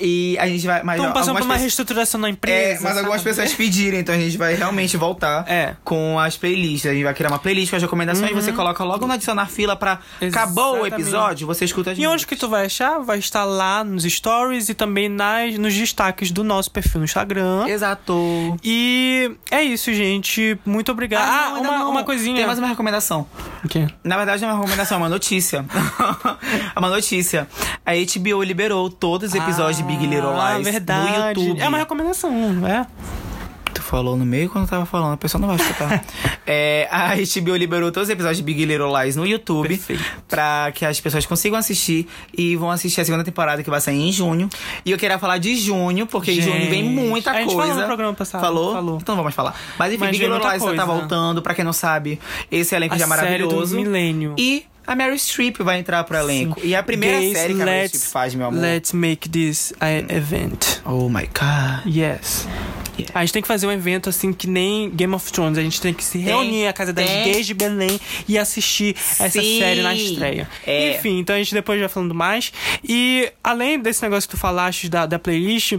A: E a gente vai. Mas
B: Estamos passando por
A: algumas
B: uma
A: pessoas-
B: reestruturação na
A: É,
B: empresa.
A: mas algumas
B: sabe?
A: pessoas pediram, então a gente vai realmente voltar
B: É.
A: com as playlists. A gente vai criar uma playlist com as recomendações, você coloca logo no adicionar fila pra acabou o
B: Uhum. Exatamente.
A: episódio, você escuta as
B: E onde que tu vai achar? Vai estar lá nos stories e também nas, nos destaques do nosso perfil no Instagram.
A: Exato.
B: E é isso, gente. Muito obrigado. Ah,
A: não, ainda
B: uma,
A: não.
B: uma coisinha.
A: Tem mais uma recomendação.
B: O quê?
A: Na verdade, não é uma recomendação, é uma notícia. [LAUGHS] é uma notícia. A HBO liberou todos os episódios de Big Little
B: Ah,
A: Lies
B: verdade.
A: no YouTube.
B: É uma recomendação, é.
A: Falou no meio quando eu tava falando, a pessoa não vai escutar. [LAUGHS] é, a HBO liberou todos os episódios de Big Little Lies no YouTube
B: Perfeito.
A: pra que as pessoas consigam assistir e vão assistir a segunda temporada que vai sair em junho. E eu queria falar de junho, porque em junho vem
B: Gente,
A: muita
B: a gente
A: coisa.
B: falou no programa passado,
A: Falou?
B: falou.
A: Então não vamos falar. Mas enfim,
B: Mas
A: Big Little Lies tá
B: coisa.
A: voltando, pra quem não sabe, esse elenco
B: A
A: já é
B: série do
A: maravilhoso.
B: milênio.
A: E a Mary Streep vai entrar pro elenco. E é a primeira
B: Gays,
A: série que a Mary Streep faz, meu amor.
B: Let's make this an event.
A: Oh my god.
B: Yes.
A: Yeah.
B: A gente tem que fazer um evento assim que nem Game of Thrones. A gente tem que se reunir à casa das
A: tem.
B: gays de Belém e assistir essa
A: Sim.
B: série na estreia.
A: É.
B: Enfim, então a gente depois vai falando mais. E além desse negócio que tu falaste da, da playlist,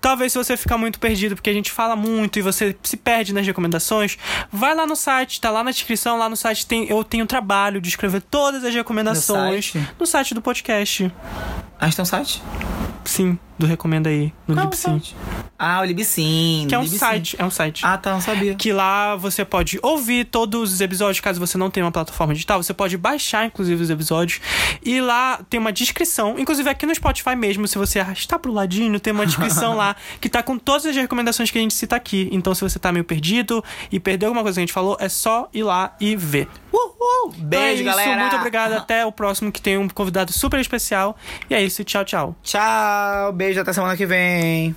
B: talvez se você ficar muito perdido, porque a gente fala muito e você se perde nas recomendações, vai lá no site, tá lá na descrição, lá no site tem, eu tenho o trabalho de escrever todas as recomendações
A: No site?
B: no site do podcast.
A: Ah, tem um site?
B: Sim, do Recomenda aí, no
A: Qual
B: Libsyn.
A: Ah, o Libsyn.
B: Que é um
A: Libsyn.
B: site, é um site.
A: Ah, tá, não sabia.
B: Que lá você pode ouvir todos os episódios, caso você não tenha uma plataforma digital. Você pode baixar, inclusive, os episódios. E lá tem uma descrição. Inclusive, aqui no Spotify mesmo, se você arrastar pro ladinho, tem uma descrição [LAUGHS] lá que tá com todas as recomendações que a gente cita aqui. Então, se você tá meio perdido e perdeu alguma coisa que a gente falou, é só ir lá e ver.
A: Uhul.
B: Então
A: Beijo,
B: é isso,
A: galera.
B: Muito obrigado. Até o próximo, que tem um convidado super especial. E é isso. Tchau, tchau.
A: Tchau. Beijo, até semana que vem.